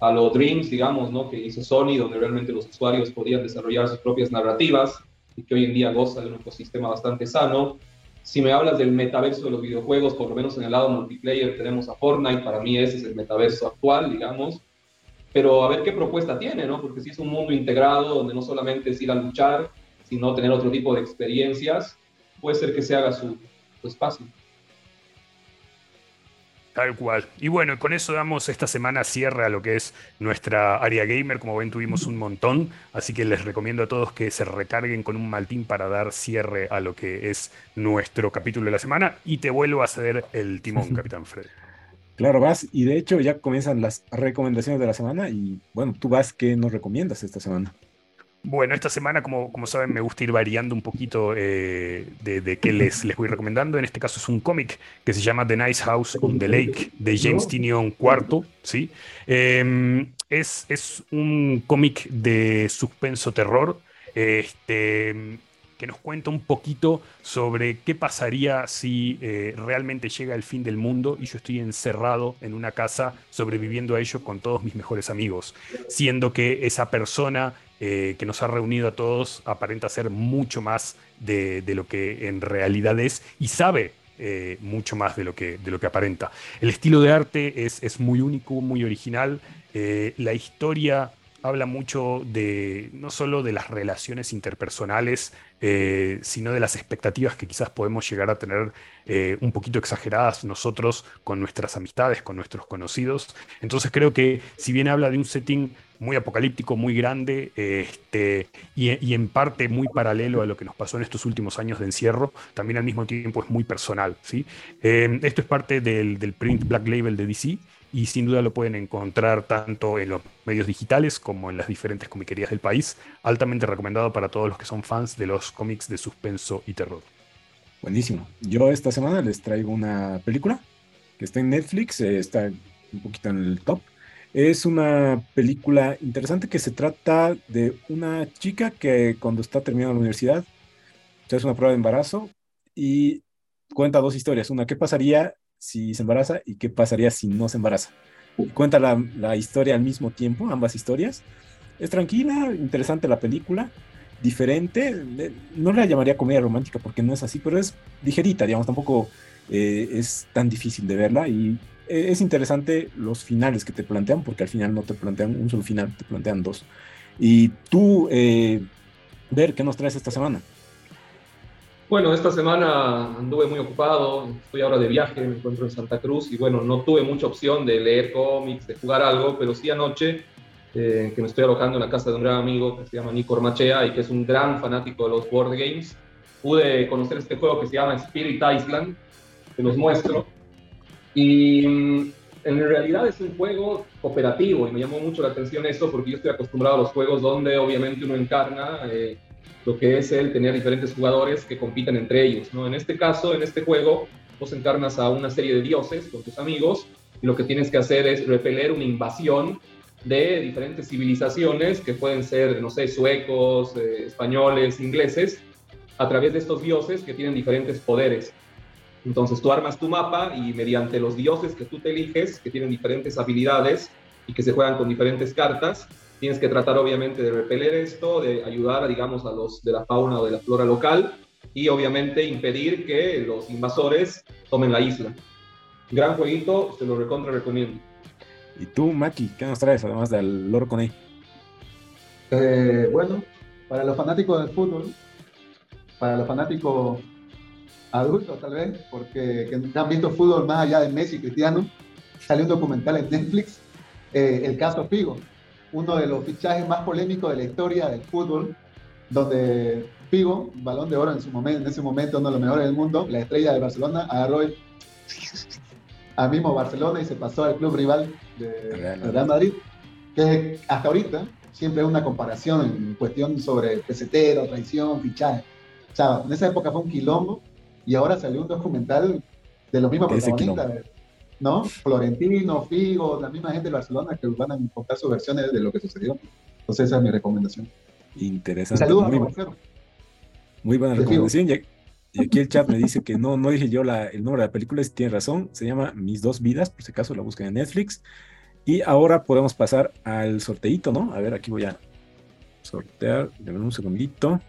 Speaker 3: a los Dreams, digamos, ¿no? que hizo Sony, donde realmente los usuarios podían desarrollar sus propias narrativas y que hoy en día goza de un ecosistema bastante sano. Si me hablas del metaverso de los videojuegos, por lo menos en el lado multiplayer tenemos a Fortnite, para mí ese es el metaverso actual, digamos. Pero a ver qué propuesta tiene, ¿no? Porque si es un mundo integrado donde no solamente es ir a luchar, sino tener otro tipo de experiencias, puede ser que se haga su, su espacio.
Speaker 1: Tal cual. Y bueno, con eso damos esta semana cierre a lo que es nuestra área gamer. Como ven, tuvimos un montón, así que les recomiendo a todos que se recarguen con un maltín para dar cierre a lo que es nuestro capítulo de la semana. Y te vuelvo a ceder el timón, [LAUGHS] Capitán Fred.
Speaker 2: Claro, vas. Y de hecho ya comienzan las recomendaciones de la semana. Y bueno, tú vas, ¿qué nos recomiendas esta semana?
Speaker 1: Bueno, esta semana, como, como saben, me gusta ir variando un poquito eh, de, qué les, les voy recomendando. En este caso es un cómic que se llama The Nice House on the Lake de James Tinion IV. ¿sí? Em, es, es un cómic de suspenso terror. Este, que nos cuenta un poquito sobre qué pasaría si eh, realmente llega el fin del mundo y yo estoy encerrado en una casa sobreviviendo a ello con todos mis mejores amigos, siendo que esa persona eh, que nos ha reunido a todos aparenta ser mucho más de, lo que en realidad es y sabe eh, mucho más de lo, que, de lo que aparenta. El estilo de arte es, es muy único, muy original. Eh, la historia habla mucho de no solo de las relaciones interpersonales, sino de las expectativas que quizás podemos llegar a tener un poquito exageradas nosotros con nuestras amistades, con nuestros conocidos. Entonces creo que si bien habla de un setting muy apocalíptico, muy grande, este, y, en parte muy paralelo a lo que nos pasó en estos últimos años de encierro, también al mismo tiempo es muy personal. ¿sí? Eh, esto es parte del, del print Black Label de DC y sin duda lo pueden encontrar tanto en los medios digitales como en las diferentes comiquerías del país. Altamente recomendado para todos los que son fans de los cómics de suspenso y terror.
Speaker 2: Buenísimo. Yo esta semana les traigo una película que está en Netflix, eh, está un poquito en el top. Es una película interesante que se trata de una chica que cuando está terminando la universidad se hace una prueba de embarazo y cuenta dos historias. Una, ¿qué pasaría si se embaraza y qué pasaría si no se embaraza. cuenta la, historia al mismo tiempo, ambas historias. Es tranquila, interesante la película, diferente. No la llamaría comedia romántica porque no es así, pero es ligerita, digamos, tampoco eh, es tan difícil de verla y es interesante los finales que te plantean, porque al final no te plantean un solo final, te plantean dos. Y tú, eh, ver qué nos traes esta semana.
Speaker 3: Bueno, esta semana anduve muy ocupado, estoy ahora de viaje, me encuentro en Santa Cruz y bueno, no tuve mucha opción de leer cómics, de jugar algo, pero sí anoche, eh, que me estoy alojando en la casa de un gran amigo que se llama Nico Ormachea y que es un gran fanático de los board games, pude conocer este juego que se llama Spirit Island, que los muestro, y mm, en realidad es un juego cooperativo y me llamó mucho la atención eso porque yo estoy acostumbrado a los juegos donde obviamente uno encarna... Eh, lo que es el tener diferentes jugadores que compiten entre ellos. ¿no? En este caso, en este juego, vos encarnas a una serie de dioses con tus amigos y lo que tienes que hacer es repeler una invasión de diferentes civilizaciones que pueden ser, no sé, suecos, eh, españoles, ingleses, a través de estos dioses que tienen diferentes poderes. Entonces tú armas tu mapa y mediante los dioses que tú te eliges, que tienen diferentes habilidades y que se juegan con diferentes cartas, Tienes que tratar obviamente de repeler esto, de ayudar, digamos, a los de la fauna o de la flora local y obviamente impedir que los invasores tomen la isla. Gran jueguito, se lo recontra recomiendo.
Speaker 2: ¿Y tú, Maki, qué nos traes además del Lord Coney?
Speaker 4: Eh, bueno, para los fanáticos del fútbol, para los fanáticos adultos tal vez, porque que han visto fútbol más allá de Messi y Cristiano, salió un documental en Netflix, eh, El caso Figo, uno de los fichajes más polémicos de la historia del fútbol, donde Figo, balón de oro en, su momento, en ese momento uno de los mejores del mundo, la estrella de Barcelona, agarró el, al mismo Barcelona y se pasó al club rival de Real Madrid, que hasta ahorita siempre es una comparación en cuestión sobre pesetero, traición, fichaje. O sea, en esa época fue un quilombo y ahora salió un documental de los mismos protagonistas. ¿no? Florentino, Figo, la misma gente de Barcelona que van a contar sus versiones de lo que sucedió. Entonces esa es mi recomendación.
Speaker 2: Interesante.
Speaker 4: Saludos
Speaker 2: muy,
Speaker 4: a
Speaker 2: muy buena recomendación. Y aquí el chat me dice que no, no dije yo la, el nombre de la película, tiene razón, se llama Mis dos vidas, por si acaso la buscan en Netflix. Y ahora podemos pasar al sorteito, ¿no? A ver, aquí voy a sortear, dame un segundito.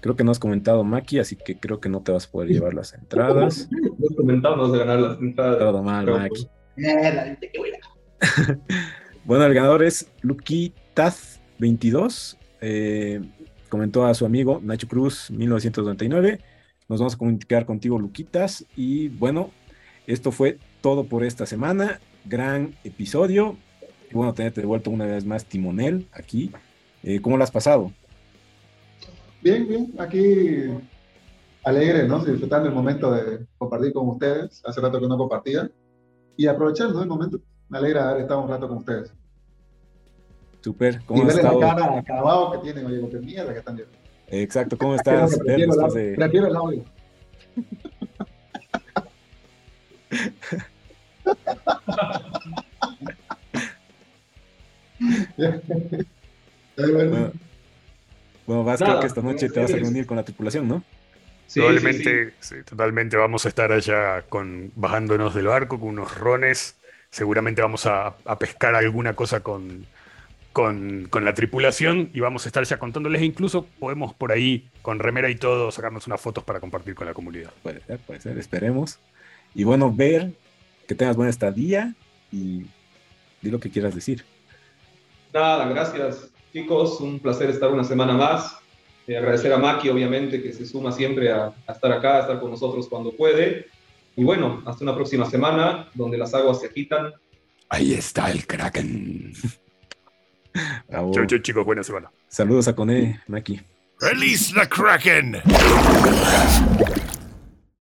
Speaker 2: Creo que no has comentado Maki, así que creo que no te vas a poder llevar las entradas.
Speaker 3: No has comentado, no vas a ganar las entradas.
Speaker 2: Todo mal, Maki. bueno, el ganador es Luquitaz22. Eh, comentó a su amigo Nacho Cruz 1999. Nos vamos a comunicar contigo, Luquitas. Y bueno, esto fue todo por esta semana. Gran episodio. Y bueno, tenerte de vuelta una vez más, Timonel, aquí. Eh, ¿Cómo lo has pasado?
Speaker 4: Bien, bien, aquí alegre, ¿no? Disfrutando el momento de compartir con ustedes. Hace rato que no compartía. Y aprovechando el momento. Me alegra haber estado un rato con ustedes.
Speaker 2: Super,
Speaker 4: ¿cómo y la cara acabado que tienen, oye, qué mierda que están viendo.
Speaker 2: Exacto, ¿cómo estás?
Speaker 4: prefiero, el, de... prefiero el audio. [LAUGHS] [LAUGHS]
Speaker 2: bueno. Bueno, vas, creo que esta noche te vas a reunir con la tripulación, ¿no?
Speaker 1: Sí, Probablemente, sí, totalmente vamos a estar allá con, bajándonos del barco con unos rones. Seguramente vamos a, pescar alguna cosa con, con, la tripulación y vamos a estar ya contándoles. Incluso podemos por ahí, con remera y todo, sacarnos unas fotos para compartir con la comunidad.
Speaker 2: Puede ser, puede ser, esperemos. Y bueno, ver que tengas buena estadía y di lo que quieras decir.
Speaker 3: Nada, gracias chicos, un placer estar una semana más. Eh, agradecer a Maki, obviamente, que se suma siempre a, a, estar acá, a estar con nosotros cuando puede. Y bueno, hasta una próxima semana, donde las aguas se agitan.
Speaker 1: Ahí está el Kraken. Chau, chau, chicos, buena semana.
Speaker 2: Saludos a Cone, Maki.
Speaker 5: Release the Kraken!